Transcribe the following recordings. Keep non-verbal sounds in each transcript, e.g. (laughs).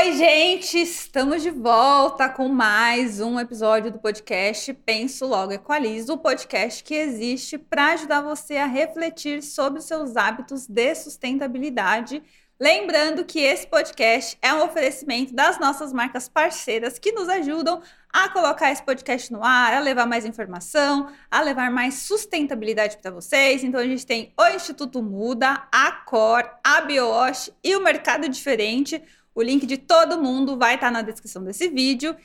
Oi, gente! Estamos de volta com mais um episódio do podcast Penso Logo Equalizo, o podcast que existe para ajudar você a refletir sobre os seus hábitos de sustentabilidade. Lembrando que esse podcast é um oferecimento das nossas marcas parceiras que nos ajudam a colocar esse podcast no ar, a levar mais informação, a levar mais sustentabilidade para vocês. Então a gente tem o Instituto Muda, a Cor, a BioWash e o Mercado Diferente. O link de todo mundo vai estar na descrição desse vídeo.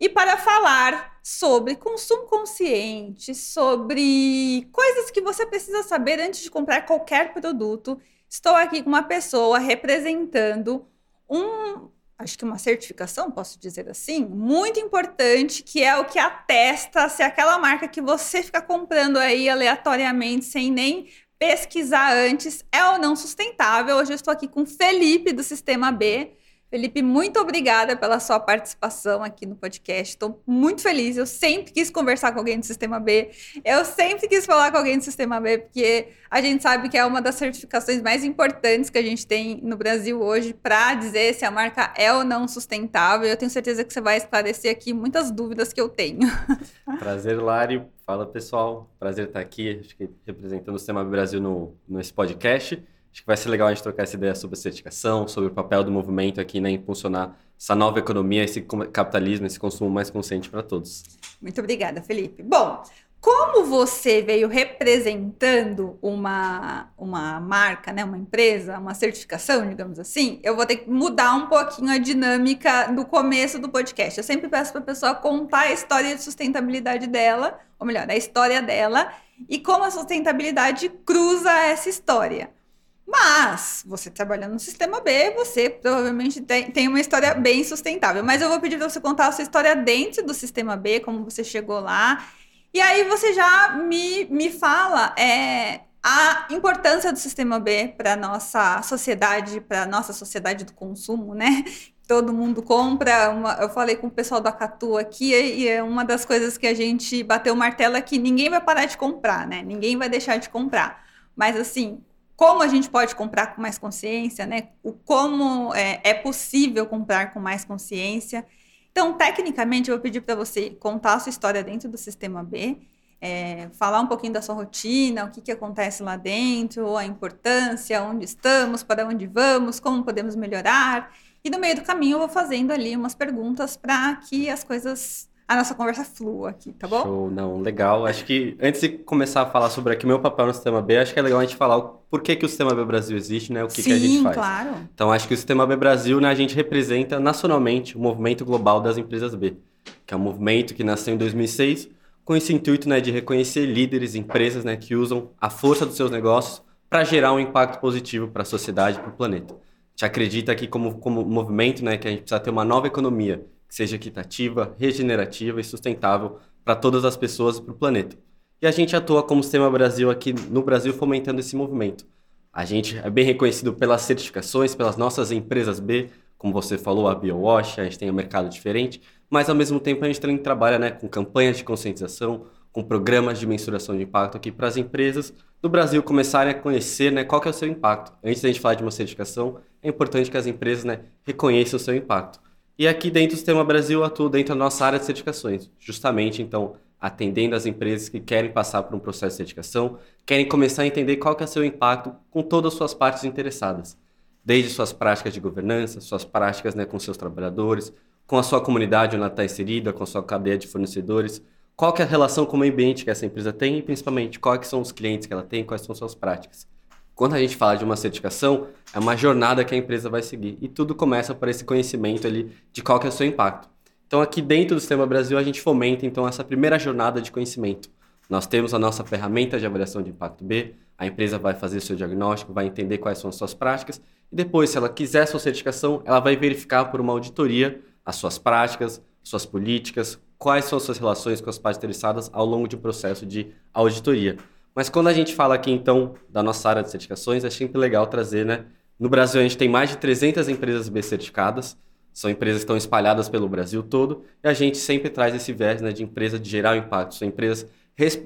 E para falar sobre consumo consciente, sobre coisas que você precisa saber antes de comprar qualquer produto, estou aqui com uma pessoa representando um, acho que uma certificação, posso dizer assim, muito importante, que é o que atesta se aquela marca que você fica comprando aí aleatoriamente, sem nem pesquisar antes, é ou não sustentável. Hoje eu estou aqui com Felipe do Sistema B. Felipe, muito obrigada pela sua participação aqui no podcast. Estou muito feliz. Eu sempre quis conversar com alguém do Sistema B. Eu sempre quis falar com alguém do Sistema B, porque a gente sabe que é uma das certificações mais importantes que a gente tem no Brasil hoje para dizer se a marca é ou não sustentável. Eu tenho certeza que você vai esclarecer aqui muitas dúvidas que eu tenho. (laughs) Prazer, Lari. Fala, pessoal. Prazer estar aqui, acho que representando o Sistema B Brasil no, nesse podcast. Acho que vai ser legal a gente trocar essa ideia sobre a certificação, sobre o papel do movimento aqui né, em impulsionar essa nova economia, esse capitalismo, esse consumo mais consciente para todos. Muito obrigada, Felipe. Bom, como você veio representando uma, uma marca, né, uma empresa, uma certificação, digamos assim, eu vou ter que mudar um pouquinho a dinâmica do começo do podcast. Eu sempre peço para a pessoa contar a história de sustentabilidade dela, ou melhor, a história dela, e como a sustentabilidade cruza essa história. Mas, você trabalhando no sistema B, você provavelmente tem, uma história bem sustentável. Mas eu vou pedir para você contar a sua história dentro do sistema B, como você chegou lá. E aí você já me, me fala é, a importância do sistema B para nossa sociedade, para nossa sociedade do consumo, né? Todo mundo compra. Uma, eu falei com o pessoal do Acatu aqui e é uma das coisas que a gente bateu o martelo é que ninguém vai parar de comprar, né? Ninguém vai deixar de comprar. Mas assim, como a gente pode comprar com mais consciência, né? O como é, é possível comprar com mais consciência. Então, tecnicamente, eu vou pedir para você contar a sua história dentro do sistema B, é, falar um pouquinho da sua rotina, o que, que acontece lá dentro, a importância, onde estamos, para onde vamos, como podemos melhorar. E no meio do caminho eu vou fazendo ali umas perguntas para que as coisas a nossa conversa flua aqui, tá bom? Show, não, legal. Acho que antes de começar a falar sobre aqui meu papel no Sistema B, acho que é legal a gente falar o porquê que o Sistema B Brasil existe, né? O que, Sim, que a gente faz. claro. Então, acho que o Sistema B Brasil, né, a gente representa nacionalmente o movimento global das empresas B, que é um movimento que nasceu em 2006 com esse intuito, né, de reconhecer líderes, empresas, né, que usam a força dos seus negócios para gerar um impacto positivo para a sociedade e para o planeta. A gente acredita que como, como movimento, né, que a gente precisa ter uma nova economia que seja equitativa, regenerativa e sustentável para todas as pessoas e para o planeta. E a gente atua como Sistema Brasil aqui no Brasil fomentando esse movimento. A gente é bem reconhecido pelas certificações, pelas nossas empresas B, como você falou, a BioWash, a gente tem um mercado diferente, mas ao mesmo tempo a gente também trabalha né, com campanhas de conscientização, com programas de mensuração de impacto aqui para as empresas do Brasil começarem a conhecer né, qual que é o seu impacto. Antes da gente falar de uma certificação, é importante que as empresas né, reconheçam o seu impacto. E aqui dentro do Sistema Brasil atuo dentro da nossa área de certificações, justamente então atendendo as empresas que querem passar por um processo de certificação, querem começar a entender qual que é o seu impacto com todas as suas partes interessadas, desde suas práticas de governança, suas práticas né, com seus trabalhadores, com a sua comunidade onde ela está inserida, com a sua cadeia de fornecedores, qual que é a relação com o ambiente que essa empresa tem e principalmente quais são os clientes que ela tem, quais são suas práticas. Quando a gente fala de uma certificação, é uma jornada que a empresa vai seguir. E tudo começa por esse conhecimento ali de qual que é o seu impacto. Então, aqui dentro do Sistema Brasil, a gente fomenta, então, essa primeira jornada de conhecimento. Nós temos a nossa ferramenta de avaliação de impacto B, a empresa vai fazer seu diagnóstico, vai entender quais são as suas práticas, e depois, se ela quiser sua certificação, ela vai verificar por uma auditoria as suas práticas, suas políticas, quais são as suas relações com as partes interessadas ao longo de um processo de auditoria. Mas quando a gente fala aqui, então, da nossa área de certificações, é sempre legal trazer, né? No Brasil, a gente tem mais de 300 empresas B certificadas, são empresas que estão espalhadas pelo Brasil todo, e a gente sempre traz esse viés né, de empresa de gerar impacto, são empresas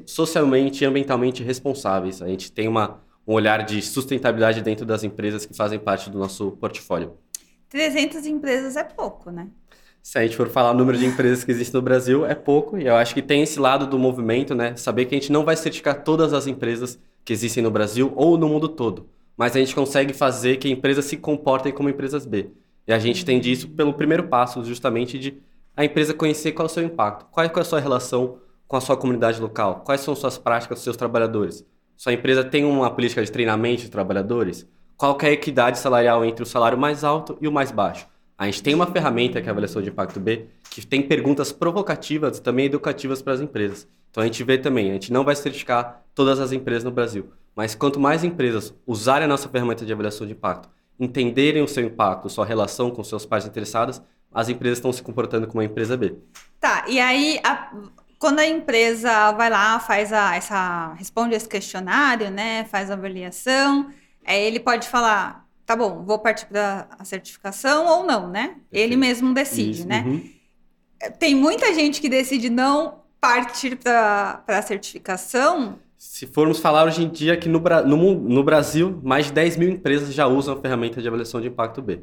socialmente e ambientalmente responsáveis. A gente tem uma, um olhar de sustentabilidade dentro das empresas que fazem parte do nosso portfólio. 300 empresas é pouco, né? Se a gente for falar o número de empresas que existem no Brasil, é pouco. E eu acho que tem esse lado do movimento, né? Saber que a gente não vai certificar todas as empresas que existem no Brasil ou no mundo todo. Mas a gente consegue fazer que empresas se comportem como empresas B. E a gente entende isso pelo primeiro passo, justamente de a empresa conhecer qual é o seu impacto, qual é a sua relação com a sua comunidade local, quais são suas práticas seus trabalhadores. Sua empresa tem uma política de treinamento de trabalhadores? Qual é a equidade salarial entre o salário mais alto e o mais baixo? A gente tem uma ferramenta que é a avaliação de impacto B, que tem perguntas provocativas e também educativas para as empresas. Então a gente vê também, a gente não vai certificar todas as empresas no Brasil, mas quanto mais empresas usarem a nossa ferramenta de avaliação de impacto, entenderem o seu impacto, sua relação com seus pares interessados, as empresas estão se comportando como uma empresa B. Tá, e aí a, quando a empresa vai lá, faz a, essa, responde esse questionário, né, faz a avaliação, aí ele pode falar, tá bom, vou partir para a certificação ou não, né? Perfeito. Ele mesmo decide, Isso, né? Uhum. Tem muita gente que decide não partir para a certificação. Se formos falar hoje em dia que no, no, no, Brasil, mais de 10 mil empresas já usam a ferramenta de avaliação de impacto B.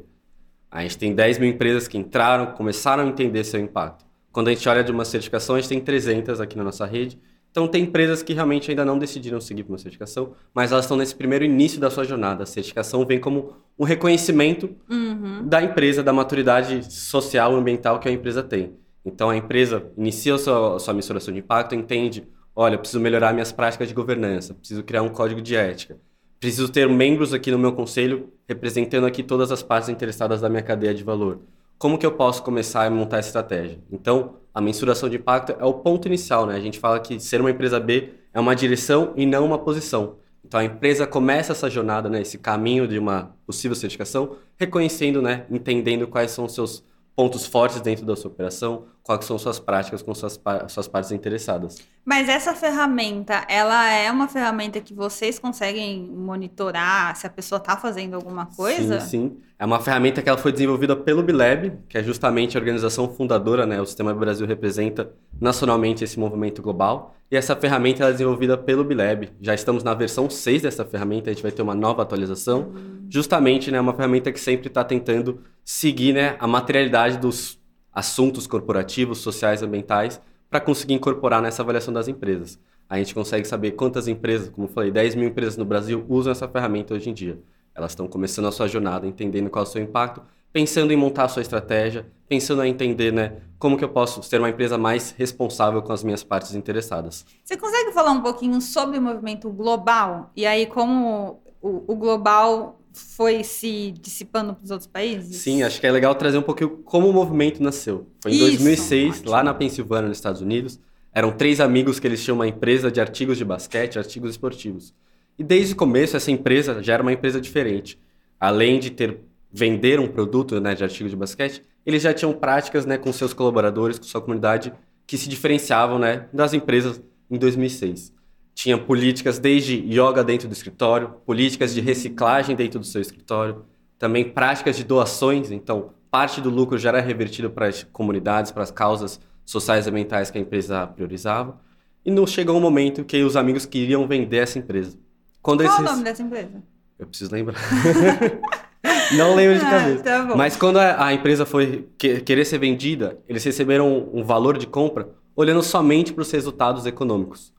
A gente tem 10 mil empresas que entraram, começaram a entender seu impacto. Quando a gente olha de uma certificação, a gente tem 300 aqui na nossa rede. Então, tem empresas que realmente ainda não decidiram seguir para uma certificação, mas elas estão nesse primeiro início da sua jornada. A certificação vem como um reconhecimento uhum. da empresa, da maturidade social e ambiental que a empresa tem. Então, a empresa inicia a sua, a sua mensuração de impacto, entende, olha, preciso melhorar minhas práticas de governança, preciso criar um código de ética, preciso ter membros aqui no meu conselho representando aqui todas as partes interessadas da minha cadeia de valor como que eu posso começar a montar essa estratégia? Então, a mensuração de impacto é o ponto inicial, né? A gente fala que ser uma empresa B é uma direção e não uma posição. Então, a empresa começa essa jornada, né, esse caminho de uma possível certificação, reconhecendo, né, entendendo quais são os seus pontos fortes dentro da sua operação, quais são suas práticas com suas, suas partes interessadas. Mas essa ferramenta, ela é uma ferramenta que vocês conseguem monitorar se a pessoa está fazendo alguma coisa? Sim, sim. É uma ferramenta que ela foi desenvolvida pelo Bilab, que é justamente a organização fundadora, né? O Sistema Brasil representa nacionalmente esse movimento global. E essa ferramenta é desenvolvida pelo Bilab. Já estamos na versão 6 dessa ferramenta, a gente vai ter uma nova atualização. Uhum. Justamente, né, uma ferramenta que sempre está tentando seguir né, a materialidade dos assuntos corporativos, sociais ambientais para conseguir incorporar nessa avaliação das empresas. A gente consegue saber quantas empresas, como eu falei, 10 mil empresas no Brasil usam essa ferramenta hoje em dia. Elas estão começando a sua jornada, entendendo qual é o seu impacto, pensando em montar a sua estratégia, pensando em entender né, como que eu posso ser uma empresa mais responsável com as minhas partes interessadas. Você consegue falar um pouquinho sobre o movimento global? E aí, como o, o global foi se dissipando para os outros países? Sim, acho que é legal trazer um pouquinho como o movimento nasceu. Foi em Isso, 2006, ótimo. lá na Pensilvânia, nos Estados Unidos. Eram três amigos que eles tinham uma empresa de artigos de basquete, artigos esportivos. E desde o começo, essa empresa já era uma empresa diferente. Além de ter vender um produto né, de artigos de basquete, eles já tinham práticas né, com seus colaboradores, com sua comunidade, que se diferenciavam né, das empresas em 2006 tinha políticas desde yoga dentro do escritório, políticas de reciclagem dentro do seu escritório, também práticas de doações, então parte do lucro já era revertido para as comunidades, para as causas sociais e ambientais que a empresa priorizava. E não chegou um momento que os amigos queriam vender essa empresa. Quando Qual esses... o nome dessa empresa? Eu preciso lembrar. (laughs) não lembro de ah, cabeça. Ah, tá Mas quando a, a empresa foi que, querer ser vendida, eles receberam um, um valor de compra olhando somente para os resultados econômicos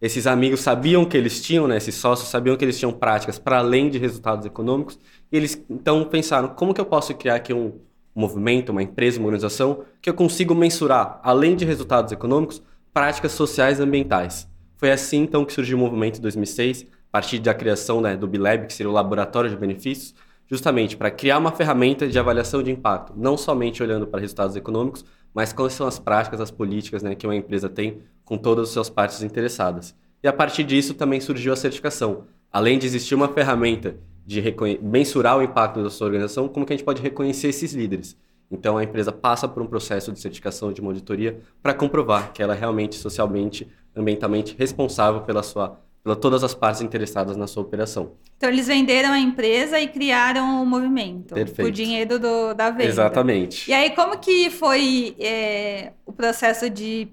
esses amigos sabiam que eles tinham, né, esses sócios sabiam que eles tinham práticas para além de resultados econômicos, e eles então pensaram, como que eu posso criar aqui um movimento, uma empresa, uma organização, que eu consigo mensurar, além de resultados econômicos, práticas sociais e ambientais. Foi assim então que surgiu o movimento em 2006, a partir da criação né, do BILAB, que seria o Laboratório de Benefícios, justamente para criar uma ferramenta de avaliação de impacto, não somente olhando para resultados econômicos, mas quais são as práticas, as políticas né, que uma empresa tem com todas as suas partes interessadas. E a partir disso também surgiu a certificação. Além de existir uma ferramenta de mensurar o impacto da sua organização, como que a gente pode reconhecer esses líderes? Então a empresa passa por um processo de certificação de uma auditoria para comprovar que ela é realmente socialmente, ambientalmente responsável pela sua pela todas as partes interessadas na sua operação. Então eles venderam a empresa e criaram o movimento, Perfeito. o dinheiro do, da venda. Exatamente. E aí como que foi é, o processo de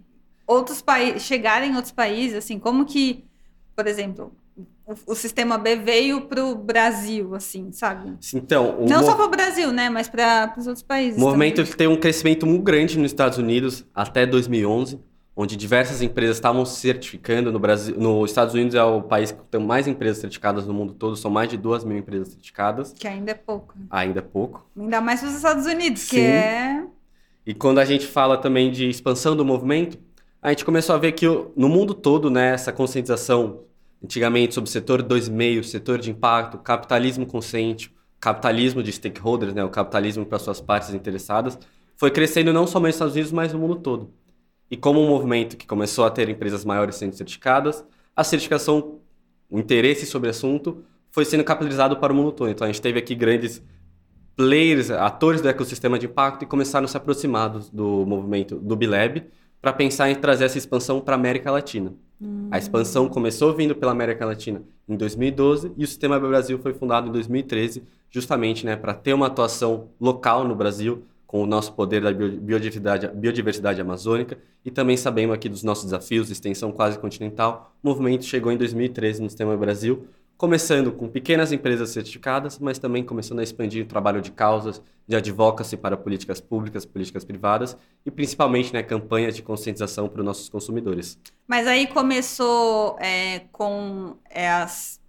outros países chegarem em outros países, assim, como que, por exemplo, o, o sistema B veio para o Brasil, assim, sabe? Então, não só para o Brasil, né, mas para os outros países. O movimento também. tem um crescimento muito grande nos Estados Unidos até 2011, onde diversas empresas estavam certificando no Brasil. Nos Estados Unidos é o país que tem mais empresas certificadas no mundo todo, são mais de duas mil empresas certificadas. Que ainda é pouco. Ainda é pouco. Ainda mais para os Estados Unidos, Sim. que é. E quando a gente fala também de expansão do movimento, a gente começou a ver que no mundo todo, né, essa conscientização antigamente sobre o setor 2,5, setor de impacto, capitalismo consciente, capitalismo de stakeholders, né, o capitalismo para suas partes interessadas, foi crescendo não somente nos Estados Unidos, mas no mundo todo. E como um movimento que começou a ter empresas maiores sendo certificadas, a certificação, o interesse sobre o assunto foi sendo capitalizado para o mundo todo. Então a gente teve aqui grandes players, atores do ecossistema de impacto e começaram a se aproximar do, do movimento do Bilab para pensar em trazer essa expansão para a América Latina. Hum. A expansão começou vindo pela América Latina em 2012 e o Sistema Brasil foi fundado em 2013, justamente né, para ter uma atuação local no Brasil, com o nosso poder da biodiversidade, biodiversidade amazônica e também sabemos aqui dos nossos desafios, extensão quase continental. O movimento chegou em 2013 no Sistema Brasil começando com pequenas empresas certificadas, mas também começando a expandir o trabalho de causas, de advocacy para políticas públicas, políticas privadas e principalmente né, campanhas de conscientização para os nossos consumidores. Mas aí começou é, com é, as,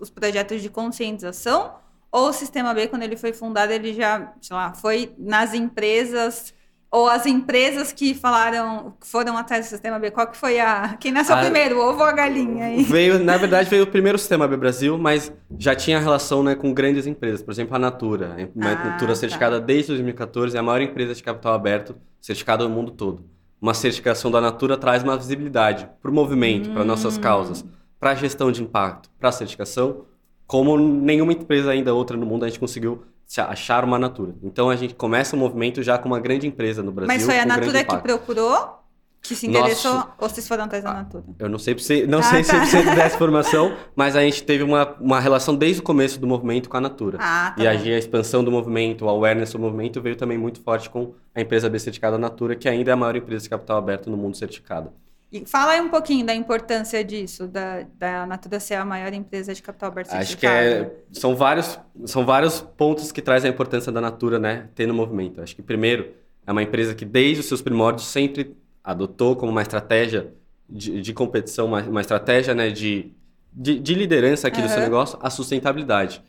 os projetos de conscientização ou o Sistema B, quando ele foi fundado, ele já, sei lá, foi nas empresas ou as empresas que falaram, foram atrás do sistema B, qual que foi a. Quem nasceu a... primeiro, o ovo ou a galinha? Aí? Veio, na (laughs) verdade, veio o primeiro sistema B Brasil, mas já tinha relação né, com grandes empresas. Por exemplo, a Natura. A ah, Natura tá. certificada desde 2014, é a maior empresa de capital aberto certificada no mundo todo. Uma certificação da Natura traz uma visibilidade para o movimento, hum. para nossas causas, para a gestão de impacto, para a certificação, como nenhuma empresa ainda outra no mundo a gente conseguiu achar uma Natura. Então a gente começa o movimento já com uma grande empresa no Brasil. Mas foi a Natura que procurou? Que se interessou ou vocês foram atrás da Natura? Eu não sei, não ah, sei tá. 100% dessa informação, mas a gente teve uma, uma relação desde o começo do movimento com a Natura. Ah, tá e a, a expansão do movimento, o awareness do movimento veio também muito forte com a empresa B certificada Natura, que ainda é a maior empresa de capital aberto no mundo certificada. E fala aí um pouquinho da importância disso, da, da Natura ser a maior empresa de capital aberto Acho que é, são, vários, são vários pontos que trazem a importância da Natura né, ter no movimento. Acho que, primeiro, é uma empresa que, desde os seus primórdios, sempre adotou como uma estratégia de, de competição, uma, uma estratégia né, de, de, de liderança aqui uhum. do seu negócio, a sustentabilidade.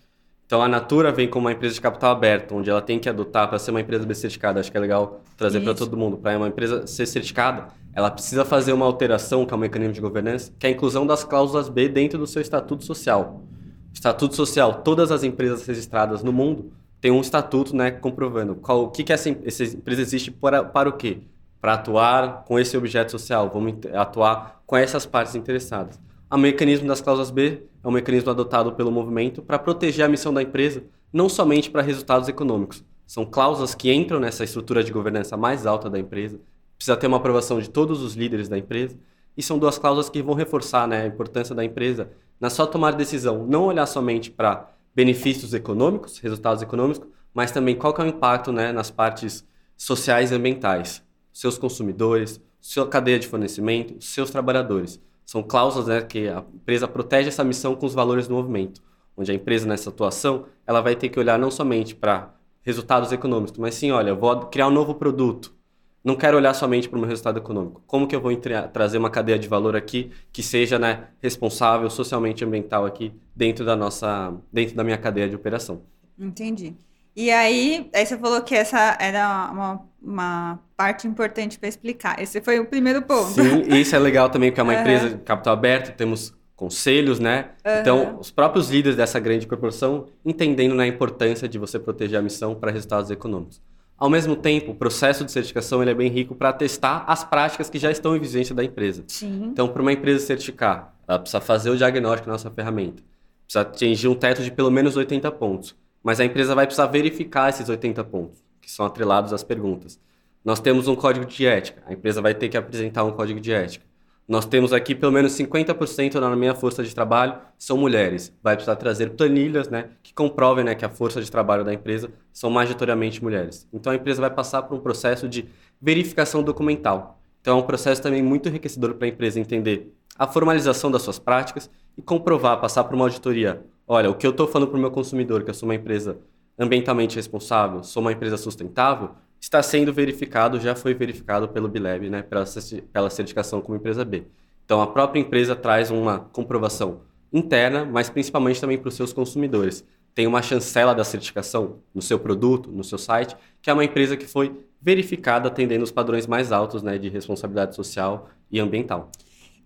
Então, a Natura vem como uma empresa de capital aberto, onde ela tem que adotar para ser uma empresa bem certificada. Acho que é legal trazer para todo mundo. Para uma empresa ser certificada, ela precisa fazer uma alteração, que é o um mecanismo de governança, que é a inclusão das cláusulas B dentro do seu estatuto social. Estatuto social, todas as empresas registradas no mundo têm um estatuto né, comprovando qual, o que, que essa, essa empresa existe para, para o quê? Para atuar com esse objeto social, vamos atuar com essas partes interessadas. O mecanismo das cláusulas B é um mecanismo adotado pelo movimento para proteger a missão da empresa, não somente para resultados econômicos. São cláusulas que entram nessa estrutura de governança mais alta da empresa, precisa ter uma aprovação de todos os líderes da empresa. E são duas cláusulas que vão reforçar né, a importância da empresa na sua tomar decisão, não olhar somente para benefícios econômicos, resultados econômicos, mas também qual é o impacto né, nas partes sociais e ambientais, seus consumidores, sua cadeia de fornecimento, seus trabalhadores. São cláusulas né, que a empresa protege essa missão com os valores do movimento, onde a empresa nessa atuação ela vai ter que olhar não somente para resultados econômicos, mas sim, olha, eu vou criar um novo produto, não quero olhar somente para o meu resultado econômico. Como que eu vou trazer uma cadeia de valor aqui que seja né, responsável socialmente e ambiental aqui dentro da nossa, dentro da minha cadeia de operação. Entendi. E aí, aí você falou que essa era uma, uma parte importante para explicar. Esse foi o primeiro ponto. Sim, e isso é legal também, porque é uma uhum. empresa de capital aberto, temos conselhos, né? Uhum. Então, os próprios líderes dessa grande corporação entendendo né, a importância de você proteger a missão para resultados econômicos. Ao mesmo tempo, o processo de certificação ele é bem rico para testar as práticas que já estão em vigência da empresa. Sim. Então, para uma empresa certificar, ela precisa fazer o diagnóstico da nossa ferramenta. Precisa atingir um teto de pelo menos 80 pontos. Mas a empresa vai precisar verificar esses 80 pontos, que são atrelados às perguntas. Nós temos um código de ética. A empresa vai ter que apresentar um código de ética. Nós temos aqui pelo menos 50% na minha força de trabalho são mulheres. Vai precisar trazer planilhas né, que comprovem né, que a força de trabalho da empresa são majoritariamente mulheres. Então a empresa vai passar por um processo de verificação documental. Então é um processo também muito enriquecedor para a empresa entender a formalização das suas práticas e comprovar, passar por uma auditoria. Olha, o que eu estou falando para o meu consumidor, que eu sou uma empresa ambientalmente responsável, sou uma empresa sustentável, está sendo verificado, já foi verificado pelo Bileb, né, pela, pela certificação como empresa B. Então, a própria empresa traz uma comprovação interna, mas principalmente também para os seus consumidores. Tem uma chancela da certificação no seu produto, no seu site, que é uma empresa que foi verificada atendendo os padrões mais altos né, de responsabilidade social e ambiental.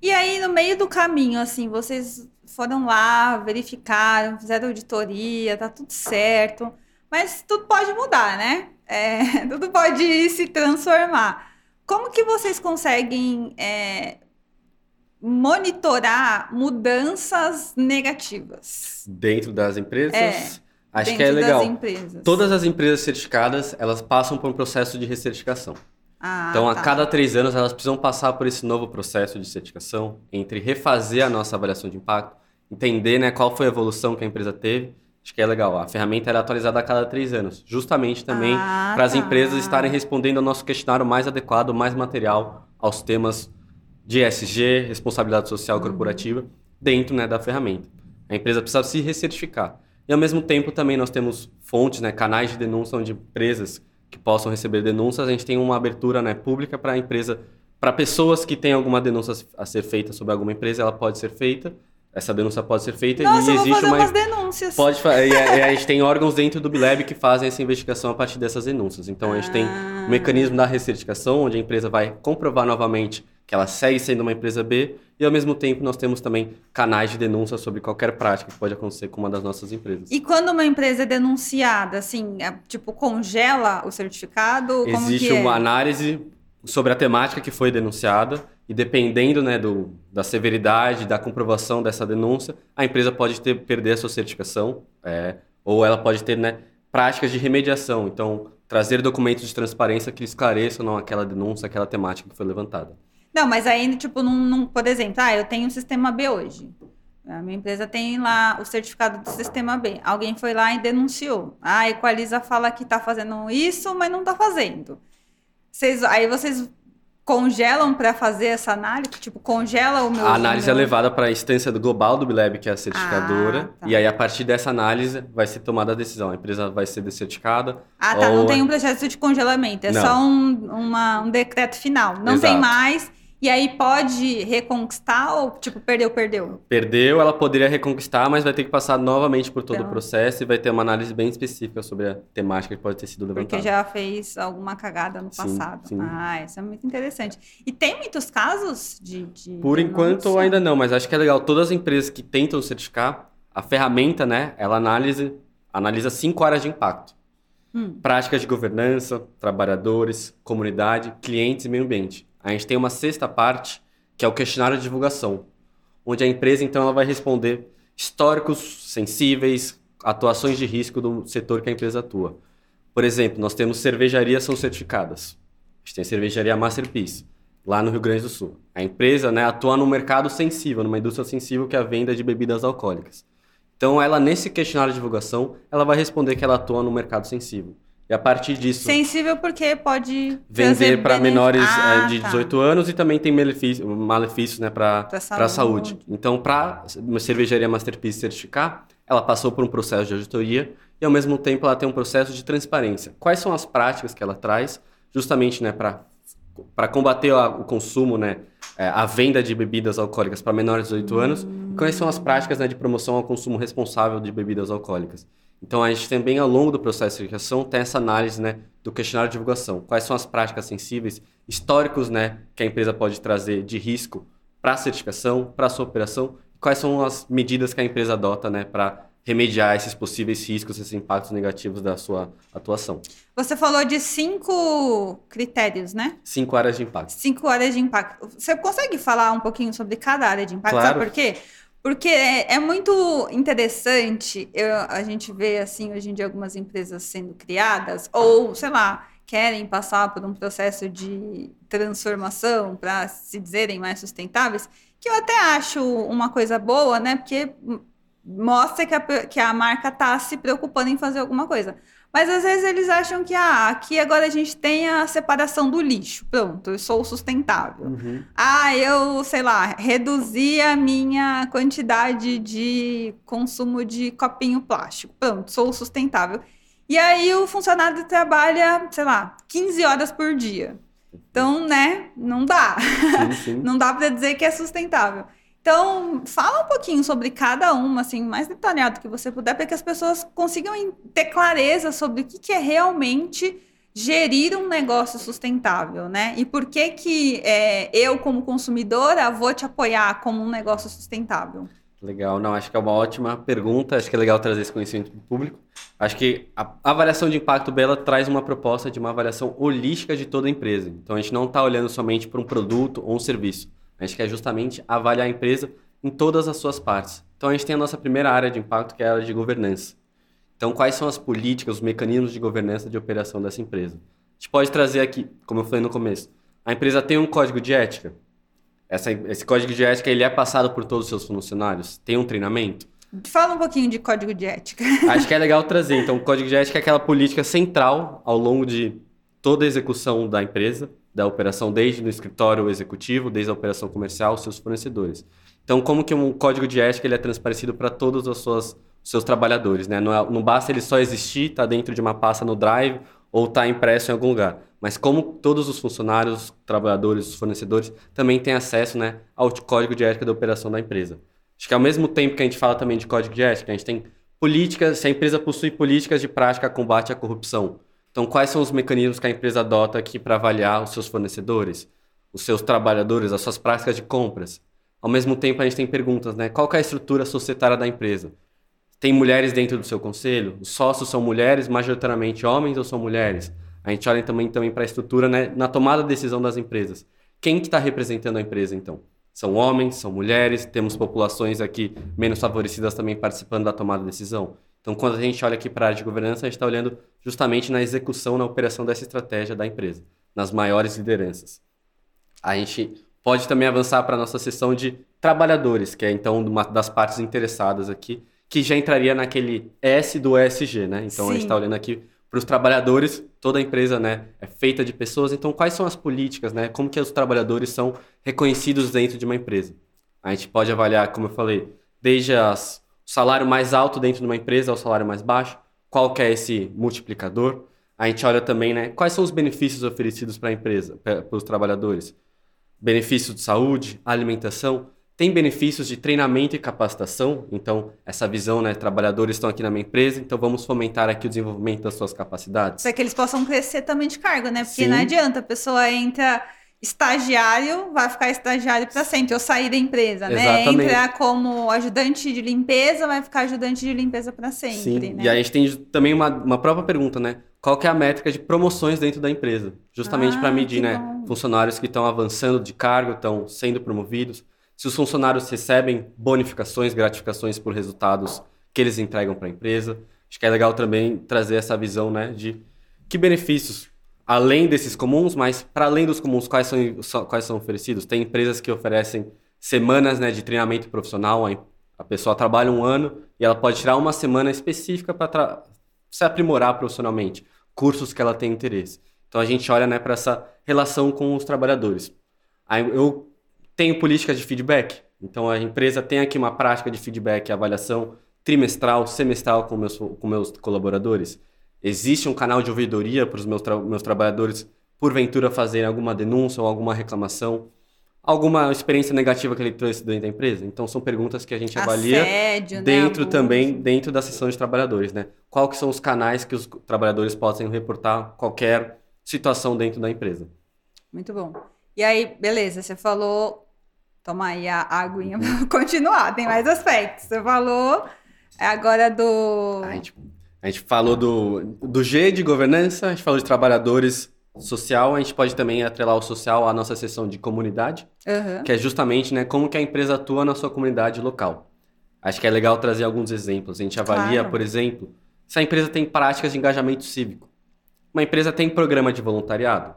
E aí, no meio do caminho, assim, vocês foram lá, verificaram, fizeram auditoria, tá tudo certo. Mas tudo pode mudar, né? É, (laughs) tudo pode se transformar. Como que vocês conseguem é, monitorar mudanças negativas? Dentro das empresas? É, Acho que é legal. Todas as empresas certificadas, elas passam por um processo de recertificação. Ah, então, a tá. cada três anos, elas precisam passar por esse novo processo de certificação, entre refazer a nossa avaliação de impacto, entender né, qual foi a evolução que a empresa teve Acho que é legal. A ferramenta era atualizada a cada três anos, justamente também ah, para as tá. empresas estarem respondendo ao nosso questionário mais adequado, mais material aos temas de ESG, responsabilidade social uhum. corporativa, dentro né, da ferramenta. A empresa precisa se recertificar. E ao mesmo tempo também nós temos fontes, né, canais de denúncia onde empresas que possam receber denúncias, a gente tem uma abertura né, pública para a empresa, para pessoas que têm alguma denúncia a ser feita sobre alguma empresa, ela pode ser feita essa denúncia pode ser feita Nossa, e existe fazer uma. Denúncias. Pode e a, a, gente (laughs) tem órgãos dentro do Bileb que fazem essa investigação a partir dessas denúncias. Então a gente tem o um ah. mecanismo da recertificação, onde a empresa vai comprovar novamente que ela segue sendo uma empresa B, e ao mesmo tempo nós temos também canais de denúncia sobre qualquer prática que pode acontecer com uma das nossas empresas. E quando uma empresa é denunciada, assim, é, tipo, congela o certificado? Existe é? uma análise sobre a temática que foi denunciada e dependendo né, do, da severidade, da comprovação dessa denúncia, a empresa pode ter, perder a sua certificação é, ou ela pode ter né, práticas de remediação. Então, trazer documentos de transparência que esclareçam não, aquela denúncia, aquela temática que foi levantada. Não, mas aí, tipo, não, não, por exemplo, ah, eu tenho um sistema B hoje. A minha empresa tem lá o certificado do sistema B. Alguém foi lá e denunciou. Ah, a Equaliza fala que está fazendo isso, mas não está fazendo. Vocês, aí vocês congelam para fazer essa análise? Tipo, congela o meu. A análise meu... é levada para a instância do global do Bileb, que é a certificadora. Ah, tá. E aí, a partir dessa análise, vai ser tomada a decisão. A empresa vai ser descertificada. Ah, tá. Ou... Não tem um processo de congelamento. É não. só um, uma, um decreto final. Não Exato. tem mais. E aí pode reconquistar ou, tipo, perdeu, perdeu? Perdeu, ela poderia reconquistar, mas vai ter que passar novamente por todo então, o processo e vai ter uma análise bem específica sobre a temática que pode ter sido levantada. Porque já fez alguma cagada no sim, passado. Sim. Ah, isso é muito interessante. E tem muitos casos de. de por enquanto, ainda não, mas acho que é legal. Todas as empresas que tentam certificar, a ferramenta, né, ela analisa, analisa cinco áreas de impacto. Hum. Práticas de governança, trabalhadores, comunidade, clientes e meio ambiente. A gente tem uma sexta parte, que é o questionário de divulgação, onde a empresa então ela vai responder históricos sensíveis, atuações de risco do setor que a empresa atua. Por exemplo, nós temos cervejarias são certificadas. A gente tem a cervejaria Masterpiece, lá no Rio Grande do Sul. A empresa né, atua no mercado sensível, numa indústria sensível que é a venda de bebidas alcoólicas. Então, ela nesse questionário de divulgação, ela vai responder que ela atua no mercado sensível. E a partir disso. Sensível porque pode. Vender para menores ah, é, de 18 tá. anos e também tem malefícios malefício, né, para a saúde. saúde. Então, para uma cervejaria Masterpiece certificar, ela passou por um processo de auditoria e, ao mesmo tempo, ela tem um processo de transparência. Quais são as práticas que ela traz, justamente né, para combater o consumo, né, é, a venda de bebidas alcoólicas para menores de 18 hum. anos? E quais são as práticas né, de promoção ao consumo responsável de bebidas alcoólicas? Então, a gente também, ao longo do processo de certificação, tem essa análise né, do questionário de divulgação. Quais são as práticas sensíveis, históricos né, que a empresa pode trazer de risco para a certificação, para a sua operação, quais são as medidas que a empresa adota né, para remediar esses possíveis riscos, esses impactos negativos da sua atuação. Você falou de cinco critérios, né? Cinco áreas de impacto. Cinco áreas de impacto. Você consegue falar um pouquinho sobre cada área de impacto? Claro. Sabe por quê? Porque é, é muito interessante eu, a gente ver, assim, hoje em dia, algumas empresas sendo criadas, ou, sei lá, querem passar por um processo de transformação para se dizerem mais sustentáveis, que eu até acho uma coisa boa, né? Porque mostra que a, que a marca está se preocupando em fazer alguma coisa. Mas às vezes eles acham que ah, aqui agora a gente tem a separação do lixo. Pronto, eu sou sustentável. Uhum. Ah, eu, sei lá, reduzi a minha quantidade de consumo de copinho plástico. Pronto, sou sustentável. E aí o funcionário trabalha, sei lá, 15 horas por dia. Então, né, não dá. Sim, sim. (laughs) não dá para dizer que é sustentável. Então, fala um pouquinho sobre cada uma, assim, mais detalhado que você puder, para que as pessoas consigam ter clareza sobre o que, que é realmente gerir um negócio sustentável, né? E por que que é, eu, como consumidora, vou te apoiar como um negócio sustentável? Legal, não, acho que é uma ótima pergunta, acho que é legal trazer esse conhecimento para o público. Acho que a avaliação de impacto Bela traz uma proposta de uma avaliação holística de toda a empresa. Então a gente não está olhando somente para um produto ou um serviço. A gente quer justamente avaliar a empresa em todas as suas partes. Então a gente tem a nossa primeira área de impacto, que é a área de governança. Então quais são as políticas, os mecanismos de governança de operação dessa empresa? A gente pode trazer aqui, como eu falei no começo, a empresa tem um código de ética. Essa, esse código de ética ele é passado por todos os seus funcionários? Tem um treinamento? Fala um pouquinho de código de ética. (laughs) Acho que é legal trazer. Então, o código de ética é aquela política central ao longo de toda a execução da empresa, da operação desde no escritório executivo, desde a operação comercial, seus fornecedores. Então, como que um código de ética ele é transparecido para todos os seus, seus trabalhadores, né? Não, é, não basta ele só existir, tá dentro de uma pasta no Drive ou tá impresso em algum lugar, mas como todos os funcionários, trabalhadores, os fornecedores também têm acesso, né, ao código de ética da operação da empresa. Acho que ao mesmo tempo que a gente fala também de código de ética, a gente tem políticas, se a empresa possui políticas de prática combate à corrupção. Então, quais são os mecanismos que a empresa adota aqui para avaliar os seus fornecedores, os seus trabalhadores, as suas práticas de compras? Ao mesmo tempo, a gente tem perguntas, né? Qual é a estrutura societária da empresa? Tem mulheres dentro do seu conselho? Os sócios são mulheres, majoritariamente homens ou são mulheres? A gente olha também, também para a estrutura né, na tomada de decisão das empresas. Quem que está representando a empresa, então? São homens, são mulheres, temos populações aqui menos favorecidas também participando da tomada de decisão. Então, quando a gente olha aqui para a área de governança, a gente está olhando justamente na execução, na operação dessa estratégia da empresa, nas maiores lideranças. A gente pode também avançar para a nossa sessão de trabalhadores, que é então uma das partes interessadas aqui, que já entraria naquele S do ESG, né? Então, Sim. a gente está olhando aqui para os trabalhadores, toda a empresa né, é feita de pessoas, então quais são as políticas, né? Como que os trabalhadores são reconhecidos dentro de uma empresa? A gente pode avaliar, como eu falei, desde as, o salário mais alto dentro de uma empresa ao salário mais baixo, qual que é esse multiplicador? A gente olha também, né, quais são os benefícios oferecidos para a empresa, para os trabalhadores? Benefícios de saúde, alimentação, tem benefícios de treinamento e capacitação, então essa visão, né, trabalhadores estão aqui na minha empresa, então vamos fomentar aqui o desenvolvimento das suas capacidades. Para que eles possam crescer também de cargo, né? Porque Sim. não adianta, a pessoa entra estagiário, vai ficar estagiário para sempre, ou sair da empresa, né? Exatamente. né? Entrar como ajudante de limpeza, vai ficar ajudante de limpeza para sempre, Sim. Né? E aí a gente tem também uma, uma própria pergunta, né? Qual que é a métrica de promoções dentro da empresa? Justamente ah, para medir, né? Bom. Funcionários que estão avançando de cargo, estão sendo promovidos se os funcionários recebem bonificações, gratificações por resultados que eles entregam para a empresa. Acho que é legal também trazer essa visão né, de que benefícios, além desses comuns, mas para além dos comuns, quais são, quais são oferecidos? Tem empresas que oferecem semanas né, de treinamento profissional, a pessoa trabalha um ano e ela pode tirar uma semana específica para se aprimorar profissionalmente, cursos que ela tem interesse. Então a gente olha né, para essa relação com os trabalhadores. Eu tenho políticas de feedback. Então a empresa tem aqui uma prática de feedback, avaliação trimestral, semestral com meus, com meus colaboradores. Existe um canal de ouvidoria para os meus, tra meus trabalhadores, porventura, fazerem alguma denúncia ou alguma reclamação, alguma experiência negativa que ele trouxe dentro da empresa? Então, são perguntas que a gente avalia Assédio, né, dentro né, também, dentro da sessão de trabalhadores, né? Qual que são os canais que os trabalhadores possam reportar qualquer situação dentro da empresa? Muito bom. E aí, beleza, você falou Toma aí a aguinha (laughs) pra continuar, tem mais aspectos. Você falou agora do. A gente, a gente falou do, do G de governança, a gente falou de trabalhadores social, a gente pode também atrelar o social à nossa seção de comunidade, uhum. que é justamente né, como que a empresa atua na sua comunidade local. Acho que é legal trazer alguns exemplos. A gente avalia, claro. por exemplo, se a empresa tem práticas de engajamento cívico. Uma empresa tem programa de voluntariado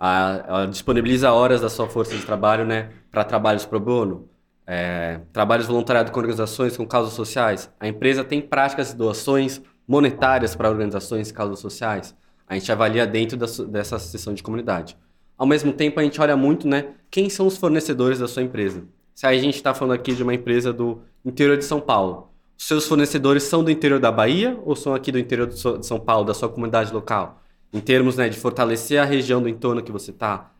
a, ela disponibiliza horas da sua força de trabalho né, para trabalhos pro bono, é, trabalhos voluntariados com organizações com causas sociais. A empresa tem práticas de doações, monetárias para organizações e causas sociais, a gente avalia dentro da, dessa seção de comunidade. Ao mesmo tempo, a gente olha muito, né, quem são os fornecedores da sua empresa. Se a gente está falando aqui de uma empresa do interior de São Paulo, seus fornecedores são do interior da Bahia ou são aqui do interior de São Paulo, da sua comunidade local? Em termos né, de fortalecer a região do entorno que você está,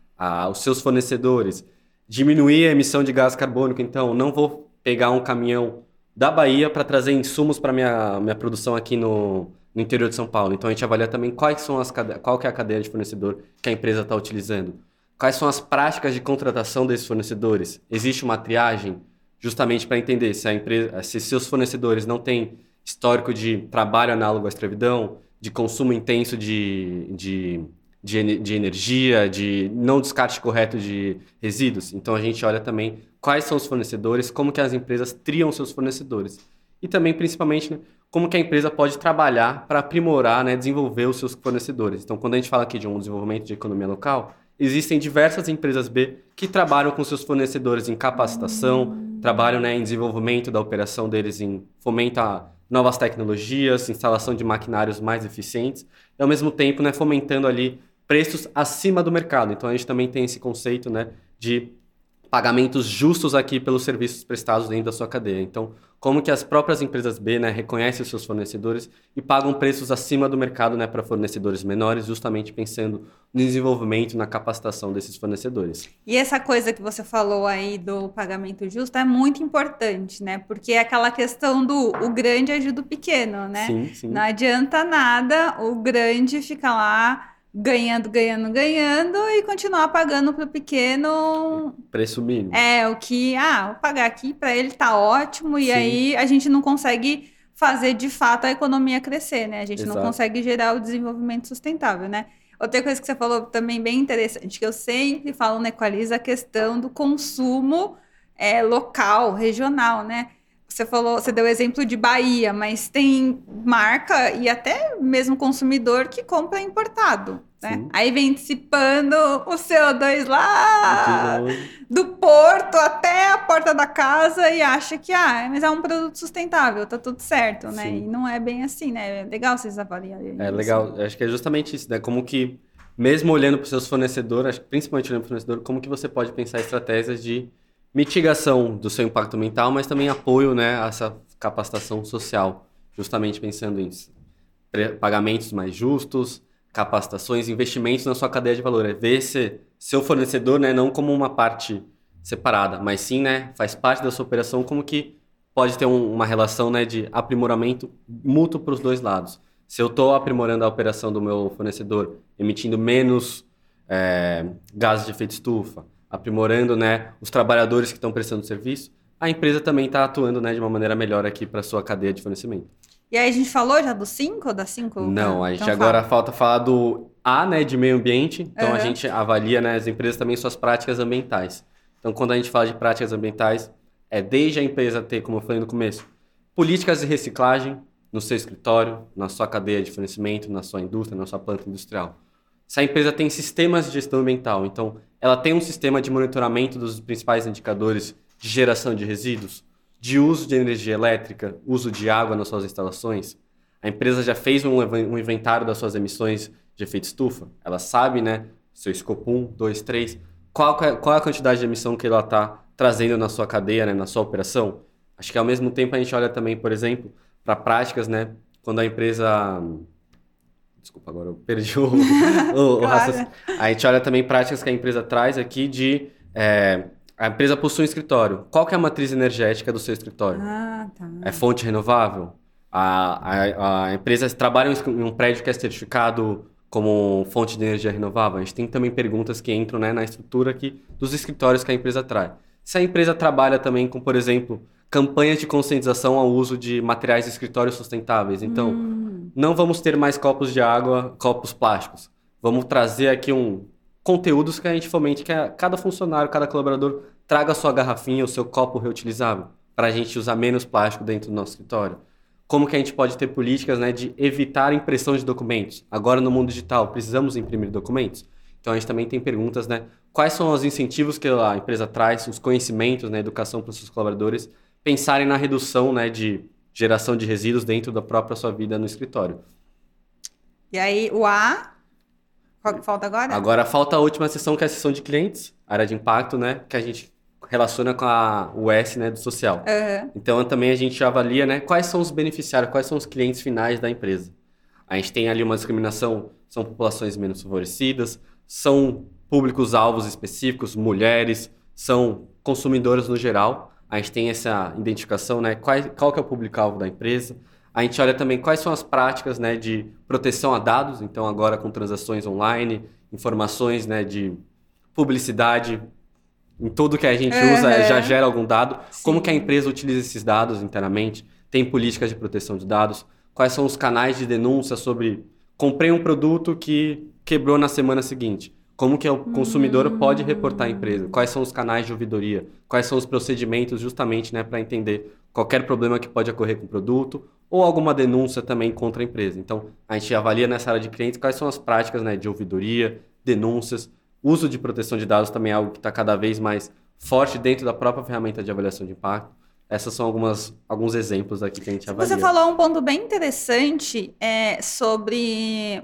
os seus fornecedores, diminuir a emissão de gás carbônico, então não vou pegar um caminhão da Bahia para trazer insumos para minha minha produção aqui no, no interior de São Paulo. Então a gente avalia também quais são as qual que é a cadeia de fornecedor que a empresa está utilizando. Quais são as práticas de contratação desses fornecedores? Existe uma triagem justamente para entender se a empresa, se seus fornecedores não têm histórico de trabalho análogo à escravidão, de consumo intenso de, de, de, de, energia, de não descarte correto de resíduos. Então a gente olha também quais são os fornecedores, como que as empresas triam seus fornecedores. E também, principalmente, né, como que a empresa pode trabalhar para aprimorar, né, desenvolver os seus fornecedores. Então, quando a gente fala aqui de um desenvolvimento de economia local, existem diversas empresas B que trabalham com seus fornecedores em capacitação, trabalham né, em desenvolvimento da operação deles, em fomentar novas tecnologias, instalação de maquinários mais eficientes, e ao mesmo tempo né, fomentando ali preços acima do mercado. Então a gente também tem esse conceito né, de pagamentos justos aqui pelos serviços prestados dentro da sua cadeia. Então, como que as próprias empresas B né, reconhecem os seus fornecedores e pagam preços acima do mercado né, para fornecedores menores, justamente pensando no desenvolvimento, na capacitação desses fornecedores. E essa coisa que você falou aí do pagamento justo é muito importante, né? Porque é aquela questão do o grande ajuda o pequeno, né? Sim, sim. Não adianta nada o grande ficar lá ganhando, ganhando, ganhando e continuar pagando para o pequeno. Preço mínimo. É, o que, ah, vou pagar aqui para ele tá ótimo, e Sim. aí a gente não consegue fazer de fato a economia crescer, né? A gente Exato. não consegue gerar o desenvolvimento sustentável, né? Outra coisa que você falou também bem interessante, que eu sempre falo na Equaliza, a questão do consumo é, local, regional, né? Você falou, você deu o exemplo de Bahia, mas tem marca e até mesmo consumidor que compra importado. Né? Aí vem dissipando o CO2 lá do porto até a porta da casa e acha que ah, mas é um produto sustentável, tá tudo certo, né? Sim. E não é bem assim, né? É legal vocês avaliarem. É legal, acho que é justamente isso, né? Como que, mesmo olhando para os seus fornecedores, principalmente olhando para o fornecedor, como que você pode pensar estratégias de mitigação do seu impacto ambiental, mas também apoio né, a essa capacitação social, justamente pensando em pagamentos mais justos, capacitações, investimentos na sua cadeia de valor. É ver se seu fornecedor né, não como uma parte separada, mas sim né, faz parte da sua operação como que pode ter um, uma relação né, de aprimoramento mútuo para os dois lados. Se eu estou aprimorando a operação do meu fornecedor, emitindo menos é, gases de efeito estufa, aprimorando né, os trabalhadores que estão prestando serviço, a empresa também está atuando né, de uma maneira melhor aqui para a sua cadeia de fornecimento. E aí a gente falou já do 5 ou da 5? Não, a gente então agora fala. falta falar do A, né, de meio ambiente. Então uhum. a gente avalia né, as empresas também suas práticas ambientais. Então quando a gente fala de práticas ambientais, é desde a empresa ter, como eu falei no começo, políticas de reciclagem no seu escritório, na sua cadeia de fornecimento, na sua indústria, na sua planta industrial. Se a empresa tem sistemas de gestão ambiental, então ela tem um sistema de monitoramento dos principais indicadores de geração de resíduos, de uso de energia elétrica, uso de água nas suas instalações. A empresa já fez um, um inventário das suas emissões de efeito estufa. Ela sabe, né, seu escopo 1, 2, 3, qual, é, qual é a quantidade de emissão que ela está trazendo na sua cadeia, né, na sua operação. Acho que ao mesmo tempo a gente olha também, por exemplo, para práticas, né, quando a empresa Desculpa, agora eu perdi o, (laughs) o, o raciocínio. A gente olha também práticas que a empresa traz aqui de. É, a empresa possui um escritório. Qual que é a matriz energética do seu escritório? Ah, tá. É fonte renovável? A, a, a empresa trabalha em um prédio que é certificado como fonte de energia renovável? A gente tem também perguntas que entram né, na estrutura aqui dos escritórios que a empresa traz. Se a empresa trabalha também com, por exemplo, campanhas de conscientização ao uso de materiais de escritório sustentáveis. Então, hum. Não vamos ter mais copos de água, copos plásticos. Vamos trazer aqui um conteúdos que a gente fomente que cada funcionário, cada colaborador traga a sua garrafinha, o seu copo reutilizável, para a gente usar menos plástico dentro do nosso escritório. Como que a gente pode ter políticas né, de evitar impressão de documentos? Agora, no mundo digital, precisamos imprimir documentos? Então, a gente também tem perguntas, né? Quais são os incentivos que a empresa traz, os conhecimentos, né, educação para os seus colaboradores, pensarem na redução né, de geração de resíduos dentro da própria sua vida no escritório. E aí, o A, qual que falta agora? Agora falta a última sessão, que é a sessão de clientes, área de impacto, né? Que a gente relaciona com a, o S, né, do social. Uhum. Então, também a gente avalia, né, quais são os beneficiários, quais são os clientes finais da empresa. A gente tem ali uma discriminação, são populações menos favorecidas, são públicos-alvos específicos, mulheres, são consumidores no geral. A gente tem essa identificação, né, qual, qual que é o público-alvo da empresa. A gente olha também quais são as práticas né, de proteção a dados, então agora com transações online, informações né, de publicidade, em tudo que a gente usa já gera algum dado. Sim. Como que a empresa utiliza esses dados internamente? Tem políticas de proteção de dados? Quais são os canais de denúncia sobre comprei um produto que quebrou na semana seguinte? Como que o consumidor hum. pode reportar a empresa? Quais são os canais de ouvidoria? Quais são os procedimentos justamente né, para entender qualquer problema que pode ocorrer com o produto ou alguma denúncia também contra a empresa. Então, a gente avalia nessa área de clientes quais são as práticas né, de ouvidoria, denúncias, uso de proteção de dados também é algo que está cada vez mais forte dentro da própria ferramenta de avaliação de impacto. Essas são algumas, alguns exemplos aqui que a gente avalia. Você falou um ponto bem interessante é, sobre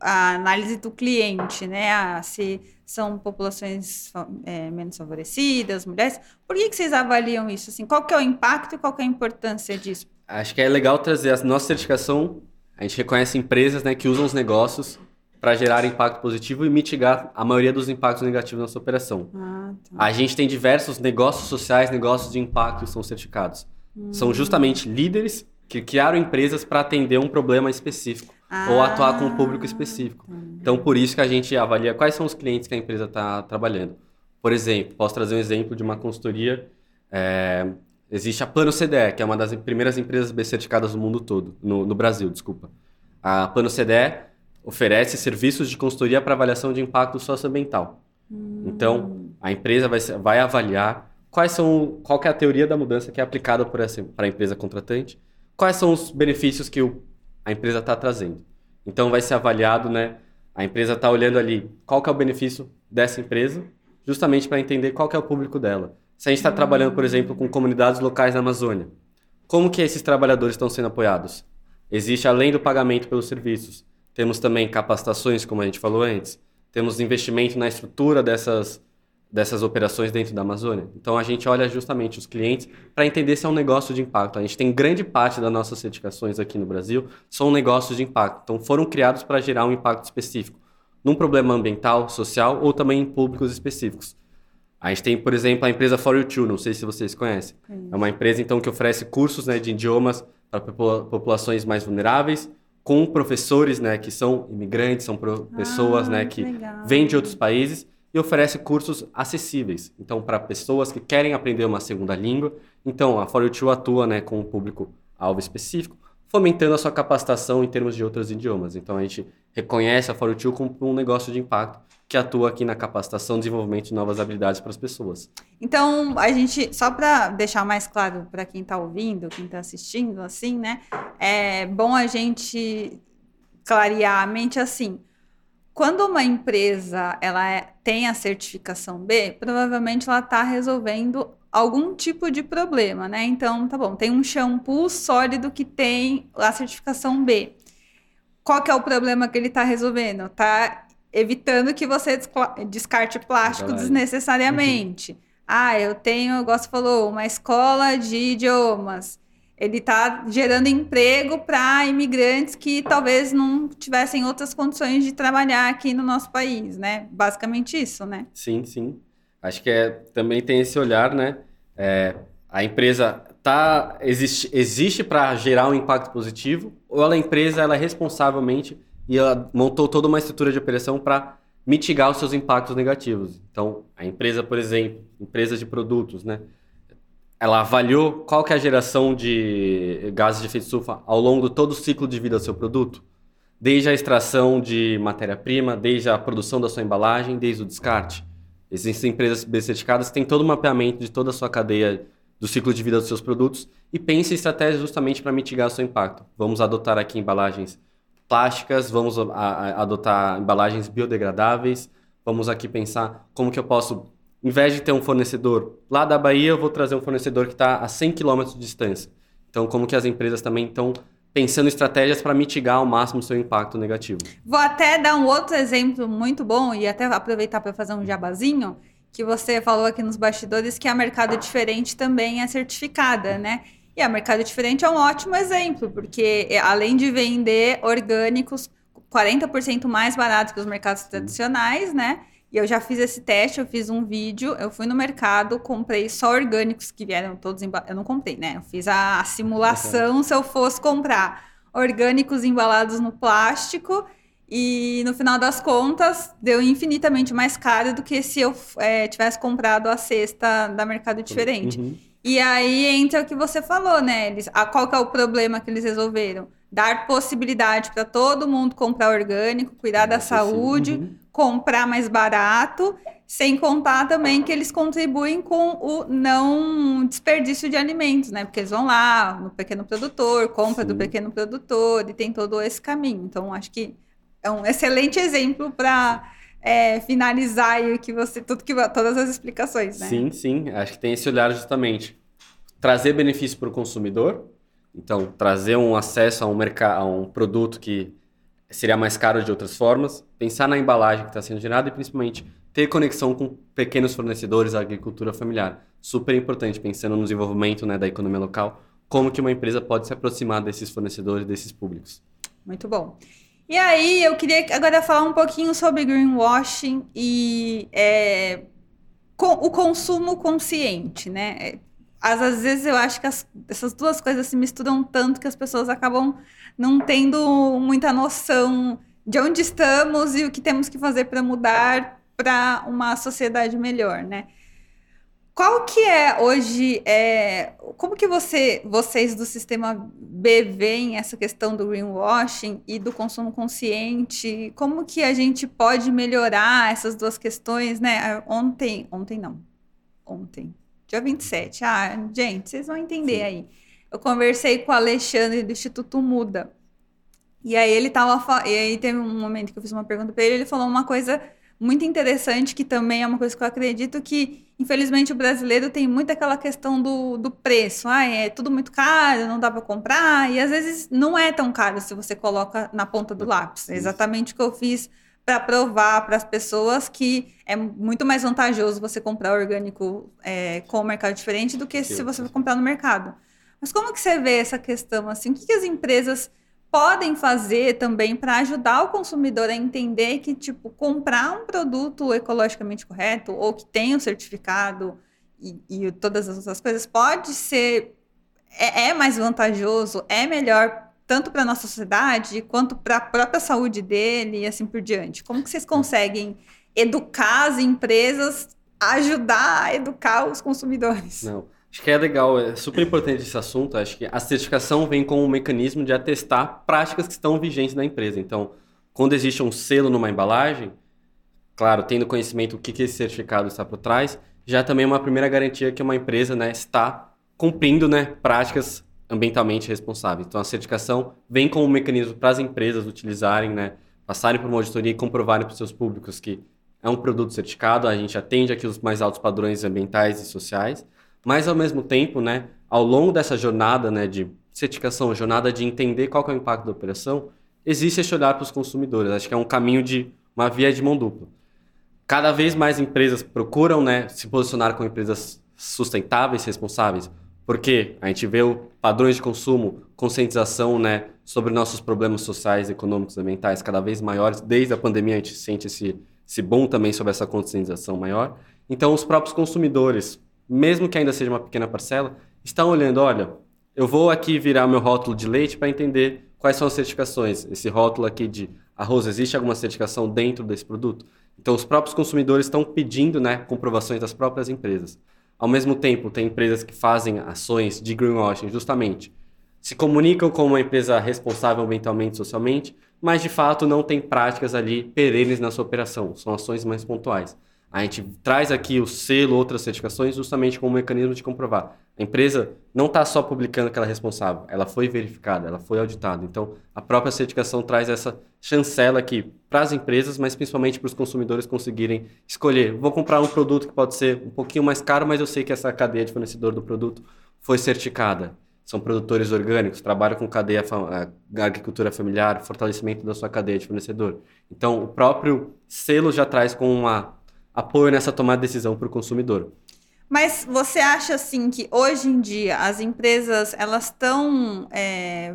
a análise do cliente, né? Se são populações é, menos favorecidas, mulheres. Por que, que vocês avaliam isso? Assim, qual que é o impacto e qual que é a importância disso? Acho que é legal trazer a nossa certificação. A gente reconhece empresas né, que usam os negócios para gerar impacto positivo e mitigar a maioria dos impactos negativos na sua operação. Ah, tá. A gente tem diversos negócios sociais, negócios de impacto que são certificados. Hum. São justamente líderes que criaram empresas para atender um problema específico ah, ou atuar com um público específico. Então, por isso que a gente avalia quais são os clientes que a empresa está trabalhando. Por exemplo, posso trazer um exemplo de uma consultoria. É, existe a Plano CDE, que é uma das primeiras empresas B certificadas do mundo todo, no, no Brasil, desculpa. A Plano CDE oferece serviços de consultoria para avaliação de impacto socioambiental. Hum. Então, a empresa vai, vai avaliar quais são, qual é a teoria da mudança que é aplicada para a empresa contratante, quais são os benefícios que o, a empresa está trazendo. Então, vai ser avaliado, né? A empresa está olhando ali qual que é o benefício dessa empresa, justamente para entender qual que é o público dela. Se a gente está trabalhando, por exemplo, com comunidades locais na Amazônia, como que esses trabalhadores estão sendo apoiados? Existe, além do pagamento pelos serviços, temos também capacitações, como a gente falou antes, temos investimento na estrutura dessas dessas operações dentro da Amazônia. Então a gente olha justamente os clientes para entender se é um negócio de impacto. A gente tem grande parte das nossas certificações aqui no Brasil são negócios de impacto. Então foram criados para gerar um impacto específico num problema ambiental, social ou também em públicos específicos. A gente tem, por exemplo, a empresa For You Too, não sei se vocês conhecem. É uma empresa então que oferece cursos né, de idiomas para populações mais vulneráveis, com professores né, que são imigrantes, são pessoas né, ah, né, que legal. vêm de outros países e oferece cursos acessíveis. Então, para pessoas que querem aprender uma segunda língua. Então, a For You atua né, com um público-alvo específico, fomentando a sua capacitação em termos de outros idiomas. Então, a gente reconhece a For You como um negócio de impacto que atua aqui na capacitação desenvolvimento de novas habilidades para as pessoas. Então, a gente, só para deixar mais claro para quem está ouvindo, quem está assistindo, assim, né? É bom a gente clarear a mente assim quando uma empresa ela é, tem a certificação B, provavelmente ela está resolvendo algum tipo de problema, né? Então, tá bom, tem um shampoo sólido que tem a certificação B. Qual que é o problema que ele está resolvendo? Está evitando que você descarte plástico desnecessariamente. Uhum. Ah, eu tenho, igual você falou, uma escola de idiomas ele está gerando emprego para imigrantes que talvez não tivessem outras condições de trabalhar aqui no nosso país, né? Basicamente isso, né? Sim, sim. Acho que é, também tem esse olhar, né? É, a empresa tá, existe, existe para gerar um impacto positivo ou ela, a empresa ela é responsavelmente e ela montou toda uma estrutura de operação para mitigar os seus impactos negativos. Então, a empresa, por exemplo, empresa de produtos, né? Ela avaliou qual que é a geração de gases de efeito estufa ao longo de todo o ciclo de vida do seu produto, desde a extração de matéria-prima, desde a produção da sua embalagem, desde o descarte. Existem empresas bem certificadas que têm todo o mapeamento de toda a sua cadeia do ciclo de vida dos seus produtos e pense em estratégias justamente para mitigar o seu impacto. Vamos adotar aqui embalagens plásticas, vamos a, a, adotar embalagens biodegradáveis, vamos aqui pensar como que eu posso em vez de ter um fornecedor lá da Bahia, eu vou trazer um fornecedor que está a 100 km de distância. Então, como que as empresas também estão pensando em estratégias para mitigar ao máximo o seu impacto negativo. Vou até dar um outro exemplo muito bom e até aproveitar para fazer um jabazinho, que você falou aqui nos bastidores que a Mercado Diferente também é certificada, né? E a Mercado Diferente é um ótimo exemplo, porque é, além de vender orgânicos 40% mais baratos que os mercados tradicionais, né? E eu já fiz esse teste, eu fiz um vídeo, eu fui no mercado, comprei só orgânicos que vieram todos embalados. Eu não comprei, né? Eu fiz a simulação se eu fosse comprar orgânicos embalados no plástico. E no final das contas, deu infinitamente mais caro do que se eu é, tivesse comprado a cesta da Mercado Diferente. Uhum. E aí entra o que você falou, né? Eles, a, qual que é o problema que eles resolveram? Dar possibilidade para todo mundo comprar orgânico, cuidar da saúde. Uhum comprar mais barato, sem contar também que eles contribuem com o não desperdício de alimentos, né? Porque eles vão lá no pequeno produtor, compra Sim. do pequeno produtor e tem todo esse caminho. Então, acho que é um excelente exemplo para é, finalizar aí que você tudo que todas as explicações, né? Sim, sim. Acho que tem esse olhar justamente trazer benefício para o consumidor. Então, trazer um acesso a um mercado, a um produto que seria mais caro de outras formas, pensar na embalagem que está sendo gerada e principalmente ter conexão com pequenos fornecedores agricultura familiar. Super importante, pensando no desenvolvimento né, da economia local, como que uma empresa pode se aproximar desses fornecedores, desses públicos. Muito bom. E aí, eu queria agora falar um pouquinho sobre greenwashing e é, o consumo consciente, né? Às, às vezes eu acho que as, essas duas coisas se misturam tanto que as pessoas acabam não tendo muita noção de onde estamos e o que temos que fazer para mudar para uma sociedade melhor, né? Qual que é hoje, é, como que você, vocês do sistema B veem essa questão do greenwashing e do consumo consciente? Como que a gente pode melhorar essas duas questões, né? Ontem, ontem não, ontem, dia 27. Ah, gente, vocês vão entender Sim. aí eu conversei com o Alexandre do Instituto Muda. E aí ele tava. E aí teve um momento que eu fiz uma pergunta para ele, ele falou uma coisa muito interessante, que também é uma coisa que eu acredito que, infelizmente, o brasileiro tem muito aquela questão do, do preço. Ah, é tudo muito caro, não dá para comprar. E às vezes não é tão caro se você coloca na ponta do lápis. É exatamente o que eu fiz para provar para as pessoas que é muito mais vantajoso você comprar orgânico é, com o mercado diferente do que se você for comprar no mercado. Mas como que você vê essa questão assim? O que, que as empresas podem fazer também para ajudar o consumidor a entender que tipo comprar um produto ecologicamente correto ou que tem o um certificado e, e, todas as outras coisas pode ser é, é mais vantajoso, é melhor tanto para a nossa sociedade quanto para a própria saúde dele e assim por diante. Como que vocês conseguem educar as empresas, ajudar a educar os consumidores? Não. Acho que é legal, é super importante esse assunto. Acho que a certificação vem com um mecanismo de atestar práticas que estão vigentes na empresa. Então, quando existe um selo numa embalagem, claro, tendo conhecimento do que, esse certificado está por trás, já também é uma primeira garantia que uma empresa né, está cumprindo né, práticas ambientalmente responsáveis. Então, a certificação vem com um mecanismo para as empresas utilizarem, né, passarem por uma auditoria e comprovarem para os seus públicos que é um produto certificado, a gente atende aqui os mais altos padrões ambientais e sociais, mas, ao mesmo tempo, né, ao longo dessa jornada né, de certificação, jornada de entender qual é o impacto da operação, existe esse olhar para os consumidores. Acho que é um caminho de uma via de mão dupla. Cada vez mais empresas procuram né, se posicionar como empresas sustentáveis, responsáveis, porque a gente vê padrões de consumo, conscientização né, sobre nossos problemas sociais, econômicos, ambientais cada vez maiores. Desde a pandemia a gente sente esse, esse bom também sobre essa conscientização maior. Então, os próprios consumidores, mesmo que ainda seja uma pequena parcela, estão olhando, olha, eu vou aqui virar meu rótulo de leite para entender quais são as certificações. Esse rótulo aqui de arroz, existe alguma certificação dentro desse produto? Então, os próprios consumidores estão pedindo né, comprovações das próprias empresas. Ao mesmo tempo, tem empresas que fazem ações de greenwashing, justamente. Se comunicam como uma empresa responsável ambientalmente e socialmente, mas de fato não tem práticas ali perenes na sua operação. São ações mais pontuais. A gente traz aqui o selo, outras certificações, justamente como um mecanismo de comprovar. A empresa não está só publicando que ela é responsável, ela foi verificada, ela foi auditada. Então, a própria certificação traz essa chancela aqui para as empresas, mas principalmente para os consumidores conseguirem escolher. Vou comprar um produto que pode ser um pouquinho mais caro, mas eu sei que essa cadeia de fornecedor do produto foi certificada. são produtores orgânicos, trabalham com cadeia agricultura familiar, fortalecimento da sua cadeia de fornecedor. Então, o próprio selo já traz com uma apoio nessa tomada de decisão para o consumidor. Mas você acha assim que hoje em dia as empresas elas estão é,